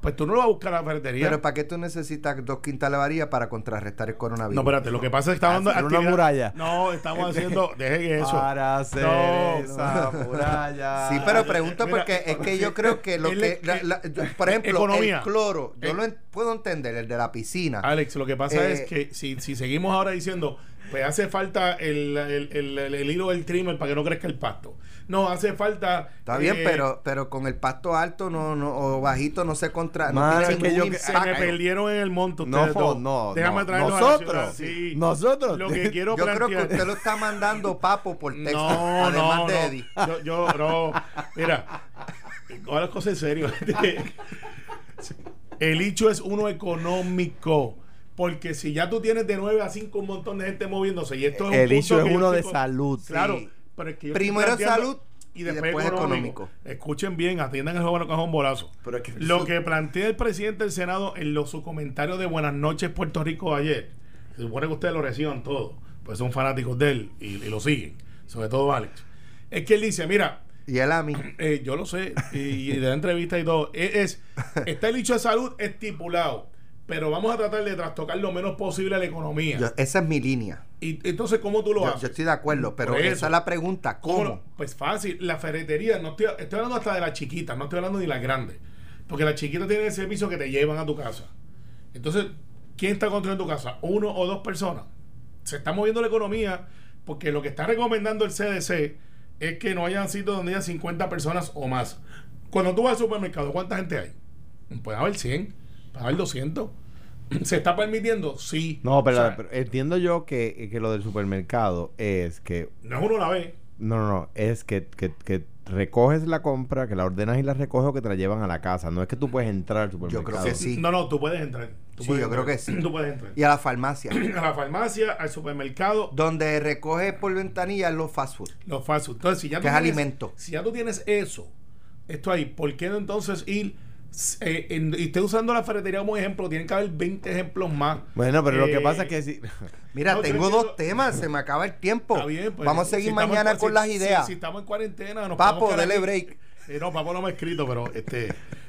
[SPEAKER 4] Pues tú no lo vas a buscar a la ferretería.
[SPEAKER 3] Pero ¿para qué tú necesitas dos quintales de varilla para contrarrestar el coronavirus?
[SPEAKER 4] no, espérate, lo que pasa es que estamos
[SPEAKER 2] Hacer
[SPEAKER 4] dando
[SPEAKER 2] una muralla.
[SPEAKER 4] No, estamos haciendo, dejen eso.
[SPEAKER 2] Para hacer
[SPEAKER 4] No.
[SPEAKER 2] esa muralla.
[SPEAKER 3] Sí, pero pregunto
[SPEAKER 4] Mira,
[SPEAKER 3] porque es que yo creo que lo que, la- la- yo- por ejemplo,
[SPEAKER 4] Economía.
[SPEAKER 3] el cloro, yo
[SPEAKER 4] Eh.
[SPEAKER 3] lo en- puedo entender, el de la piscina.
[SPEAKER 4] Alex, lo que pasa
[SPEAKER 3] Eh,
[SPEAKER 4] es que si, si seguimos ahora diciendo, pues hace falta el, el, el- el- el hilo del trimmer para que no crezca el pasto. No, hace falta.
[SPEAKER 3] Está bien,
[SPEAKER 4] eh,
[SPEAKER 3] pero pero con el pasto alto no, no o bajito no se contra no
[SPEAKER 2] Mano,
[SPEAKER 3] tiene
[SPEAKER 2] es que
[SPEAKER 3] ningún
[SPEAKER 2] yo-
[SPEAKER 4] Se me
[SPEAKER 3] impacto.
[SPEAKER 4] perdieron en el monte
[SPEAKER 2] No,
[SPEAKER 4] dos.
[SPEAKER 2] no,
[SPEAKER 4] Déjame
[SPEAKER 2] no.
[SPEAKER 4] traerlos a la
[SPEAKER 2] Nosotros,
[SPEAKER 4] sí.
[SPEAKER 2] nosotros.
[SPEAKER 4] Lo que quiero
[SPEAKER 3] Yo creo que usted lo está mandando papo por texto,
[SPEAKER 4] No,
[SPEAKER 3] además
[SPEAKER 4] no,
[SPEAKER 3] de
[SPEAKER 4] no.
[SPEAKER 3] Eddie.
[SPEAKER 4] Yo, yo, no. Mira, coja las cosas en serio. El hecho es uno económico. Porque si ya tú tienes de 9 a 5 un montón de gente moviéndose y esto es un
[SPEAKER 2] El
[SPEAKER 4] punto
[SPEAKER 2] issue es
[SPEAKER 4] que
[SPEAKER 2] uno de salud.
[SPEAKER 4] Claro,
[SPEAKER 3] Sí.
[SPEAKER 4] pero es que
[SPEAKER 3] Primero salud
[SPEAKER 4] y
[SPEAKER 3] y
[SPEAKER 4] después, económico.
[SPEAKER 3] económico.
[SPEAKER 4] Escuchen bien, atiendan el juego con un bolazo.
[SPEAKER 3] Pero es que-
[SPEAKER 4] Lo que plantea el presidente del Senado en los, su comentario de Buenas noches Puerto Rico ayer, se supone que ustedes lo reciban todo, pues son fanáticos de él y, y lo siguen, sobre todo Alex. Es que él dice, mira,
[SPEAKER 3] Y él a mí.
[SPEAKER 4] eh, yo lo sé, y, y de la entrevista y todo, es, es- está el dicho de salud estipulado, pero vamos a tratar de trastocar lo menos posible a la economía.
[SPEAKER 3] Yo- esa es mi línea.
[SPEAKER 4] y entonces, ¿cómo tú lo
[SPEAKER 3] Yo,
[SPEAKER 4] haces?
[SPEAKER 3] yo estoy de acuerdo, pero esa es la pregunta.
[SPEAKER 4] ¿Cómo Pues fácil, la ferretería, no estoy, estoy hablando hasta de las chiquitas, no estoy hablando ni las grandes. Porque las chiquitas tienen el servicio que te llevan a tu casa. Entonces, ¿quién está construyendo tu casa? ¿Uno o dos personas? Se está moviendo la economía porque lo que está recomendando el CDC es que no hayan sitios donde haya 50 personas o más. Cuando tú vas al supermercado, ¿cuánta gente hay? Puede haber 100, haber 200. ¿Se está permitiendo? Sí.
[SPEAKER 2] No, pero,
[SPEAKER 4] O sea,
[SPEAKER 2] pero entiendo yo que, que lo del supermercado es que
[SPEAKER 4] no es uno la ve.
[SPEAKER 2] No, no, no. Es que, que, que recoges la compra, que la ordenas y la recoges o que te la llevan a la casa. No es que tú puedes entrar al supermercado.
[SPEAKER 3] creo que sí.
[SPEAKER 4] No, no, tú puedes entrar. Tú
[SPEAKER 3] Sí,
[SPEAKER 4] puedes
[SPEAKER 3] yo creo que sí.
[SPEAKER 4] Tú puedes entrar.
[SPEAKER 3] Y a la farmacia.
[SPEAKER 4] a la farmacia, al supermercado,
[SPEAKER 3] donde recoge por ventanilla los fast food.
[SPEAKER 4] los fast food. Entonces, si ya tú
[SPEAKER 3] Que es
[SPEAKER 4] tienes-
[SPEAKER 3] alimento.
[SPEAKER 4] Si ya tú tienes eso, esto ahí, ¿por qué no entonces ir? Eh, en- y estoy usando la ferretería como ejemplo, tienen que haber 20 ejemplos más.
[SPEAKER 2] Bueno, pero lo que
[SPEAKER 4] Eh,
[SPEAKER 2] pasa es que si...
[SPEAKER 3] Mira,
[SPEAKER 4] No,
[SPEAKER 3] tengo dos temas, se me acaba el tiempo.
[SPEAKER 4] Está bien, pues,
[SPEAKER 3] Vamos a seguir
[SPEAKER 4] si
[SPEAKER 3] mañana
[SPEAKER 4] en-
[SPEAKER 3] con
[SPEAKER 4] si-
[SPEAKER 3] las ideas.
[SPEAKER 4] Si, estamos en cuarentena, nos
[SPEAKER 3] Papo, dele
[SPEAKER 4] aquí.
[SPEAKER 3] break.
[SPEAKER 4] Eh, no, Papo no me ha escrito, pero este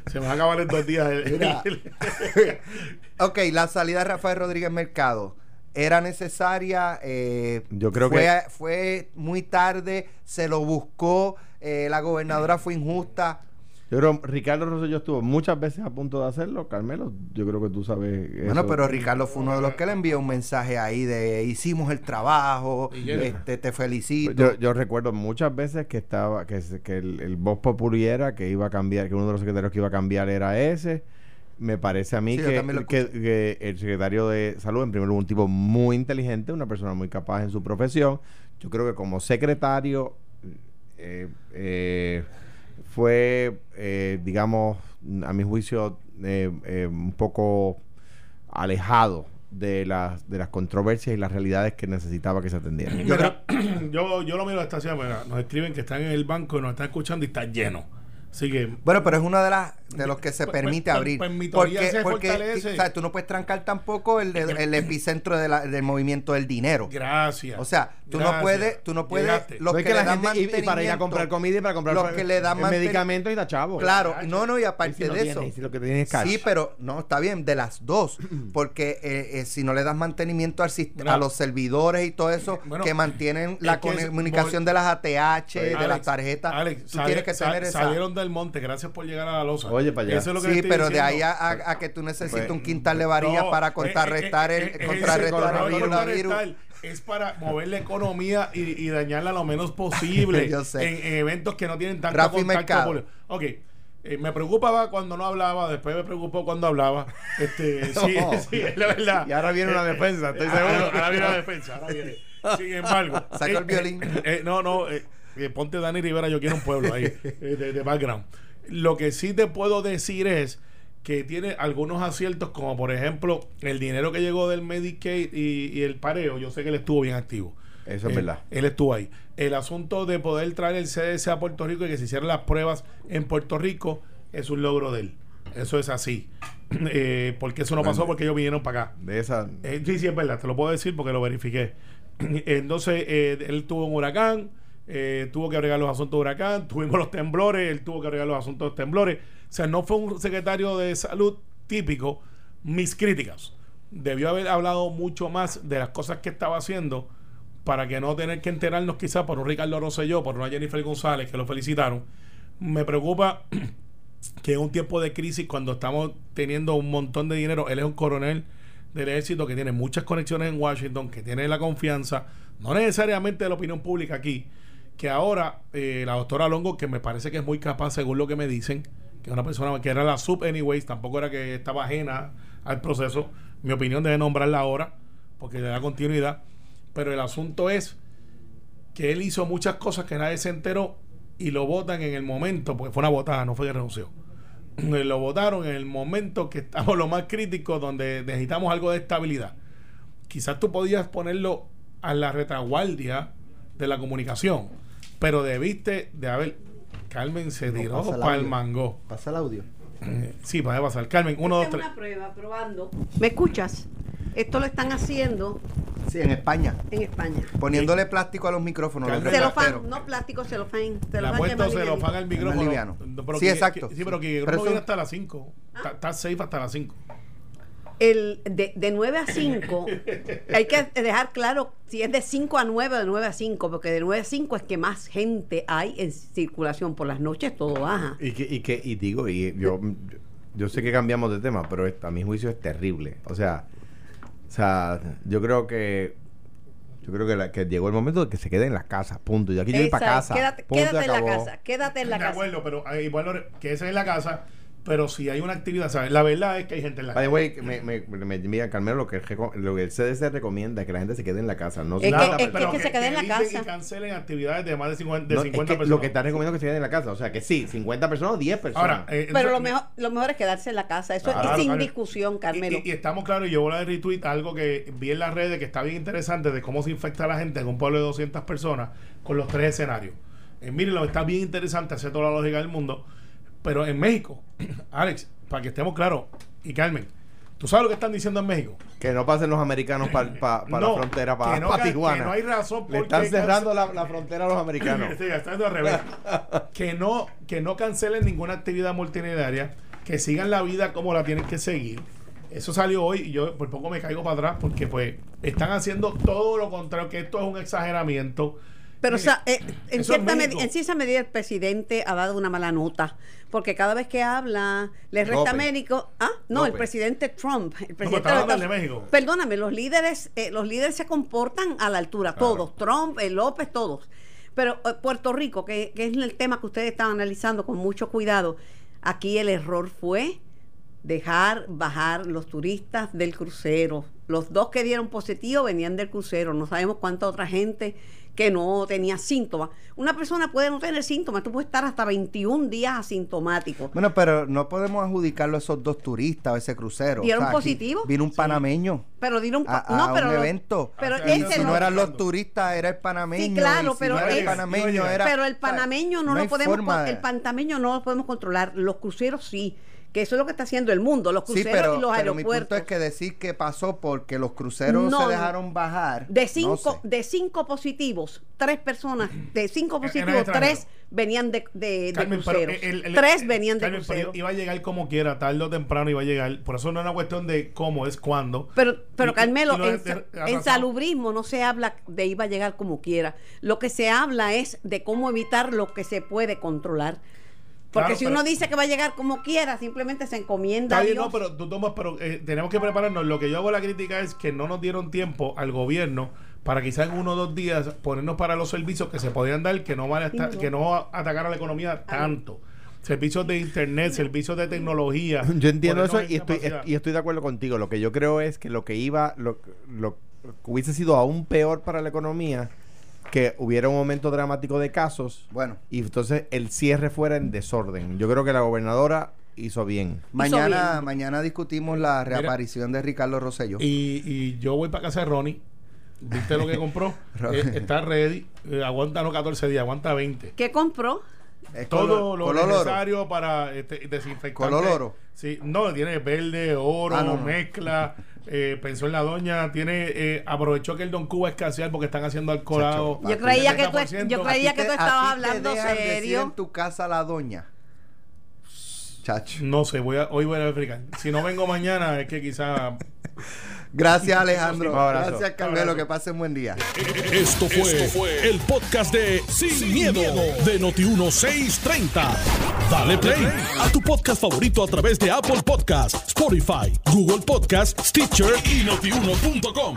[SPEAKER 4] se me va a acabar en dos días. el-
[SPEAKER 3] Mira.
[SPEAKER 4] el-
[SPEAKER 3] ok, la salida de Rafael Rodríguez Mercado era necesaria. eh,
[SPEAKER 2] Yo creo
[SPEAKER 3] fue,
[SPEAKER 2] que-
[SPEAKER 3] fue muy tarde, se lo buscó, eh, la gobernadora fue injusta.
[SPEAKER 2] Yo creo Ricardo Rosselló estuvo muchas veces a punto de hacerlo. Carmelo, yo creo que tú sabes
[SPEAKER 3] Bueno,
[SPEAKER 2] eso.
[SPEAKER 3] pero Ricardo fue uno de los que le envió un mensaje ahí de hicimos el trabajo, este, te felicito.
[SPEAKER 2] Yo, yo recuerdo muchas veces que estaba que, que el, el voz popular que iba a cambiar, que uno de los secretarios que iba a cambiar era ese. Me parece a mí
[SPEAKER 3] Sí,
[SPEAKER 2] que, que el secretario de salud, en primer lugar, un tipo muy inteligente, una persona muy capaz en su profesión. Yo creo que como secretario eh, eh, fue, eh, digamos, a mi juicio, eh, eh, un poco alejado de las, de las controversias y las realidades que necesitaba que se atendieran.
[SPEAKER 3] Yo
[SPEAKER 4] yo, yo lo miro a esta mira, nos escriben que están en el banco y nos están escuchando y está lleno. Así que
[SPEAKER 3] Bueno, pero es una de las de los que se
[SPEAKER 4] Pues-
[SPEAKER 3] permite
[SPEAKER 4] pues-
[SPEAKER 3] abrir.
[SPEAKER 4] pues teoría
[SPEAKER 3] porque
[SPEAKER 4] se
[SPEAKER 3] porque
[SPEAKER 4] fortalece.
[SPEAKER 3] o sea, tú no puedes trancar tampoco el, el- el epicentro de la- del movimiento del dinero.
[SPEAKER 4] gracias.
[SPEAKER 3] O sea, tú no puedes, tú no puedes,
[SPEAKER 4] Llegaste.
[SPEAKER 3] los
[SPEAKER 2] No es
[SPEAKER 3] que, le dan
[SPEAKER 2] gente- y- y, para ir a comprar comida y para comprar
[SPEAKER 3] los que le dan
[SPEAKER 2] medicamentos y da chavo.
[SPEAKER 3] Claro, no, no, y
[SPEAKER 2] Y
[SPEAKER 3] aparte
[SPEAKER 2] si no
[SPEAKER 3] de
[SPEAKER 2] tiene-
[SPEAKER 3] eso.
[SPEAKER 2] y si lo que tiene es cash.
[SPEAKER 3] Sí, pero no, está bien, de las dos. Porque eh, eh, si no le das mantenimiento al a los servidores y todo eso
[SPEAKER 4] Bueno,
[SPEAKER 3] que mantienen la comunicación de las ATH, de
[SPEAKER 4] Alex,
[SPEAKER 3] las tarjetas,
[SPEAKER 4] Alex,
[SPEAKER 3] tú tienes que tener esa.
[SPEAKER 4] Del monte, gracias por llegar a la losa.
[SPEAKER 2] Oye, para allá.
[SPEAKER 4] Eso es lo que le
[SPEAKER 3] Sí,
[SPEAKER 4] estoy
[SPEAKER 3] pero de ahí a, a- a que tú necesitas
[SPEAKER 2] Pues,
[SPEAKER 3] un quintal de varillas
[SPEAKER 4] No,
[SPEAKER 3] para
[SPEAKER 4] eh,
[SPEAKER 3] contrarrestar
[SPEAKER 4] eh,
[SPEAKER 3] el,
[SPEAKER 4] eh, eh,
[SPEAKER 3] contrarrestar
[SPEAKER 4] ese
[SPEAKER 3] el
[SPEAKER 4] coronavirus
[SPEAKER 3] coronavirus.
[SPEAKER 4] Es para mover la economía y, y dañarla lo menos posible
[SPEAKER 3] Yo sé.
[SPEAKER 4] En, en eventos que no tienen tanto
[SPEAKER 3] Rafi
[SPEAKER 4] contacto.
[SPEAKER 3] Mercado.
[SPEAKER 4] Ok. eh, me preocupaba cuando no hablaba, después me preocupó cuando hablaba. Este, sí,
[SPEAKER 2] No.
[SPEAKER 4] sí, es la verdad.
[SPEAKER 2] Y ahora viene una
[SPEAKER 4] Eh,
[SPEAKER 2] defensa, estoy
[SPEAKER 4] eh,
[SPEAKER 2] seguro.
[SPEAKER 4] Ahora, ahora viene la defensa, ahora viene. Sin embargo.
[SPEAKER 3] Saca el violín.
[SPEAKER 4] eh, no, no, ponte Dani Rivera, yo quiero un pueblo ahí, eh, de, de background. Lo que sí te puedo decir es que tiene algunos aciertos, como por ejemplo el dinero que llegó del Medicaid y, y el pareo, yo sé que él estuvo bien activo.
[SPEAKER 2] Eso es
[SPEAKER 4] Eh,
[SPEAKER 2] verdad.
[SPEAKER 4] Él estuvo ahí. El asunto de poder traer el CDC a Puerto Rico y que se hicieran las pruebas en Puerto Rico es un logro de él. Eso es así. Eh, porque eso no pasó porque ellos vinieron para acá.
[SPEAKER 2] De esa.
[SPEAKER 4] Eh, sí, sí, es verdad, te lo puedo decir porque lo verifiqué. Entonces, él tuvo un huracán, eh, tuvo que agregar los asuntos de huracán, tuvimos los temblores, él tuvo que agregar los asuntos de los temblores. O sea, no fue un secretario de salud típico. Mis críticas. Debió haber hablado mucho más de las cosas que estaba haciendo para que no tener que enterarnos quizás por un Ricardo Rosselló, por una Jennifer González, que lo felicitaron. Me preocupa que en un tiempo de crisis, cuando estamos teniendo un montón de dinero, él es un coronel del ejército que tiene muchas conexiones en Washington, que tiene la confianza, no necesariamente de la opinión pública aquí, que ahora eh, la doctora Longo, que me parece que es muy capaz según lo que me dicen, que es una persona que era la sub anyways, tampoco era que estaba ajena al proceso, mi opinión debe nombrarla ahora, porque le da continuidad, pero el asunto es que él hizo muchas cosas que nadie se enteró y lo votan en el momento, porque fue una votada, no fue que renunció. Lo votaron en el momento que estamos lo más crítico, donde necesitamos algo de estabilidad. Quizás tú podías ponerlo a la retaguardia de la comunicación, pero debiste de haber. Carmen se
[SPEAKER 3] No,
[SPEAKER 4] tiró para el mango.
[SPEAKER 3] Pasa el audio.
[SPEAKER 4] Eh, Sí, puede pasar. Carmen, uno, dos, tres.
[SPEAKER 5] una prueba, probando. ¿Me escuchas? Esto lo están haciendo
[SPEAKER 3] Sí, en España.
[SPEAKER 5] en España.
[SPEAKER 3] Poniéndole plástico a los micrófonos. los
[SPEAKER 4] Carmen,
[SPEAKER 5] Celofán, no plástico, celofán.
[SPEAKER 4] Le ha
[SPEAKER 5] celofán que es
[SPEAKER 4] puesto celofán al micrófono.
[SPEAKER 3] Sí, exacto.
[SPEAKER 4] sí, pero que
[SPEAKER 3] Pero
[SPEAKER 4] no
[SPEAKER 3] eso-
[SPEAKER 4] hasta las 5. Está, está safe hasta las 5.
[SPEAKER 5] El, de, de 9 a 5, hay que dejar claro si es de 5 a 9 o de 9 a 5, porque de 9 a 5 es que más gente hay en circulación. Por las noches todo baja.
[SPEAKER 2] Y que, y que, y digo, y yo, yo sé que cambiamos de tema, pero a mi juicio es terrible. O sea, o sea, yo creo que yo creo que, la- que llegó el momento de que se quede en la casa, punto. Y aquí yo voy para casa.
[SPEAKER 5] Quédate,
[SPEAKER 2] punto,
[SPEAKER 5] quédate en la casa, quédate en la
[SPEAKER 4] de
[SPEAKER 5] casa.
[SPEAKER 4] acuerdo, pero eh, igual que esa es la casa. Pero si hay una actividad, ¿sabes? La verdad es que hay gente en la
[SPEAKER 2] By the
[SPEAKER 4] casa.
[SPEAKER 2] way, que me, me, me, mira, Carmelo, lo que, lo que el CDC recomienda es que la gente se quede en la casa. No
[SPEAKER 5] Es
[SPEAKER 2] se
[SPEAKER 5] que-
[SPEAKER 2] trata-
[SPEAKER 5] es que-
[SPEAKER 4] pero
[SPEAKER 5] se quede en la casa.
[SPEAKER 4] Y cancelen actividades de más de 50, de
[SPEAKER 2] no, es
[SPEAKER 4] 50
[SPEAKER 2] que
[SPEAKER 4] personas.
[SPEAKER 2] Lo que está recomendando es que se queden en la casa. O sea, que sí, 50 personas o 10 personas.
[SPEAKER 4] Ahora, eh,
[SPEAKER 5] Pero
[SPEAKER 4] eso-
[SPEAKER 5] lo mejor, lo mejor es quedarse en la casa. Eso
[SPEAKER 4] Claro,
[SPEAKER 5] es sin
[SPEAKER 4] claro.
[SPEAKER 5] discusión,
[SPEAKER 4] Y,
[SPEAKER 5] Carmelo.
[SPEAKER 4] y- y estamos claros, y yo voy a retweet algo que vi en las redes que está bien interesante de cómo se infecta a la gente en un pueblo de 200 personas con los tres escenarios. Eh, mírenlo, está bien interesante, hace toda la lógica del mundo. Pero en México, Alex, para que estemos claros, y Carmen, ¿tú sabes lo que están diciendo en México?
[SPEAKER 2] Que no pasen los americanos para
[SPEAKER 4] No,
[SPEAKER 2] la frontera, para
[SPEAKER 4] no
[SPEAKER 2] Tijuana.
[SPEAKER 4] que no hay razón
[SPEAKER 2] Le están cerrando la, la frontera a los americanos.
[SPEAKER 4] Sí, está al revés. que no que no cancelen ninguna actividad multitudinaria, que sigan la vida como la tienen que seguir. Eso salió hoy y yo por poco me caigo para atrás porque pues están haciendo todo lo contrario, que esto es un exageramiento.
[SPEAKER 5] Pero o sea, eh, en, cierta en cierta medida el presidente ha dado una mala nota, porque cada vez que habla le resta mérito. Ah, no, el presidente Trump. El presidente de
[SPEAKER 4] México.
[SPEAKER 5] Perdóname, los líderes, eh, los líderes se comportan a la altura,
[SPEAKER 2] Claro.
[SPEAKER 5] todos. Trump, eh, López, todos. Pero eh, Puerto Rico, que, que es el tema que ustedes están analizando con mucho cuidado, aquí el error fue dejar bajar los turistas del crucero. Los dos que dieron positivo venían del crucero. No sabemos cuánta otra gente que no tenía síntomas. Una persona puede no tener síntomas. Tú puedes estar hasta 21 días asintomático.
[SPEAKER 3] Bueno, pero no podemos adjudicarlo a esos dos turistas, a ese crucero.
[SPEAKER 5] ¿Dieron
[SPEAKER 3] aquí
[SPEAKER 5] positivo?
[SPEAKER 3] Vino un panameño
[SPEAKER 5] Pero dieron
[SPEAKER 3] a,
[SPEAKER 5] pa- no,
[SPEAKER 3] a
[SPEAKER 5] pero
[SPEAKER 3] un evento.
[SPEAKER 5] Pero
[SPEAKER 4] Ah,
[SPEAKER 5] ese
[SPEAKER 3] si
[SPEAKER 5] no-
[SPEAKER 3] no eran los turistas, era el panameño.
[SPEAKER 5] Sí, claro,
[SPEAKER 3] y si
[SPEAKER 5] pero
[SPEAKER 3] no era el panameño, era.
[SPEAKER 5] pero el
[SPEAKER 3] o sea,
[SPEAKER 5] panameño no,
[SPEAKER 3] hay
[SPEAKER 5] lo podemos el panameño no lo podemos controlar los cruceros sí que eso es lo que está haciendo el mundo los
[SPEAKER 3] Sí,
[SPEAKER 5] cruceros
[SPEAKER 3] pero,
[SPEAKER 5] y los
[SPEAKER 3] pero mi punto
[SPEAKER 5] aeropuertos
[SPEAKER 3] es que decir que pasó porque los cruceros
[SPEAKER 5] No,
[SPEAKER 3] se dejaron bajar.
[SPEAKER 5] de
[SPEAKER 3] no
[SPEAKER 5] cinco
[SPEAKER 3] sé.
[SPEAKER 5] de cinco positivos tres personas de cinco positivos tres venían de, de, de
[SPEAKER 4] Carmen,
[SPEAKER 5] cruceros
[SPEAKER 4] el- el-
[SPEAKER 5] tres
[SPEAKER 4] el-
[SPEAKER 5] venían de
[SPEAKER 4] Carmen, pero
[SPEAKER 5] cruceros
[SPEAKER 4] Iba a llegar como quiera, tarde o temprano iba a llegar. Por eso no es una cuestión de cómo, es cuándo.
[SPEAKER 5] Pero, pero
[SPEAKER 4] Y-
[SPEAKER 5] Carmelo,
[SPEAKER 4] y
[SPEAKER 5] en,
[SPEAKER 4] de-
[SPEAKER 5] sa-
[SPEAKER 4] de-
[SPEAKER 5] en salubrismo no se habla de iba a llegar como quiera. Lo que se habla es de cómo evitar lo que se puede controlar. Porque
[SPEAKER 4] Claro,
[SPEAKER 5] si
[SPEAKER 4] pero-
[SPEAKER 5] uno dice que va a llegar como quiera, simplemente se encomienda
[SPEAKER 4] Está
[SPEAKER 5] a
[SPEAKER 4] bien,
[SPEAKER 5] Dios.
[SPEAKER 4] no, pero tú tomas, pero eh, tenemos que prepararnos. Lo que yo hago la crítica es que no nos dieron tiempo al gobierno para quizás en uno o dos días ponernos para los servicios que se podían dar, que no van a estar,
[SPEAKER 5] No.
[SPEAKER 4] que no atacar a la economía tanto. Servicios de internet, servicios de tecnología.
[SPEAKER 2] Yo entiendo eso y estoy, y estoy de acuerdo contigo. Lo que yo creo es que lo que iba, lo, lo que hubiese sido aún peor para la economía, que hubiera un momento dramático de casos
[SPEAKER 3] Bueno,
[SPEAKER 2] y entonces el cierre fuera en desorden. Yo creo que la gobernadora hizo bien.
[SPEAKER 3] mañana,
[SPEAKER 5] bien.
[SPEAKER 3] mañana discutimos la reaparición de Ricardo Rosselló.
[SPEAKER 4] Y, y yo voy para casa de Ronnie. ¿Viste lo que compró? Eh, está ready. Eh, aguanta no 14 días, aguanta 20.
[SPEAKER 5] ¿Qué compró?
[SPEAKER 3] Es
[SPEAKER 4] Todo
[SPEAKER 3] color-
[SPEAKER 4] lo
[SPEAKER 3] color oro.
[SPEAKER 4] necesario para este, desinfectar.
[SPEAKER 3] Color oro.
[SPEAKER 4] Sí, no, tiene verde, oro,
[SPEAKER 3] Ah, no, no.
[SPEAKER 4] mezcla. Eh, pensó en la doña, tiene eh, aprovechó que el Don Cuba escasear porque están haciendo alcoholado.
[SPEAKER 5] Yo creía que tú,
[SPEAKER 4] 70%.
[SPEAKER 5] yo creía que tú
[SPEAKER 3] ¿A ti te- a
[SPEAKER 5] estabas hablando serio.
[SPEAKER 3] en tu casa la doña? Chacho.
[SPEAKER 4] No sé, voy a, hoy voy a verificar. Si no vengo mañana, es que quizá.
[SPEAKER 3] Gracias, Alejandro.
[SPEAKER 2] Un abrazo.
[SPEAKER 3] Gracias, Carmelo. Que pasen buen día.
[SPEAKER 1] Esto fue, el podcast de Sin, miedo, de Noti1630. Dale play a tu podcast favorito a través de Apple Podcasts, Spotify, Google Podcasts, Stitcher y notiuno.com.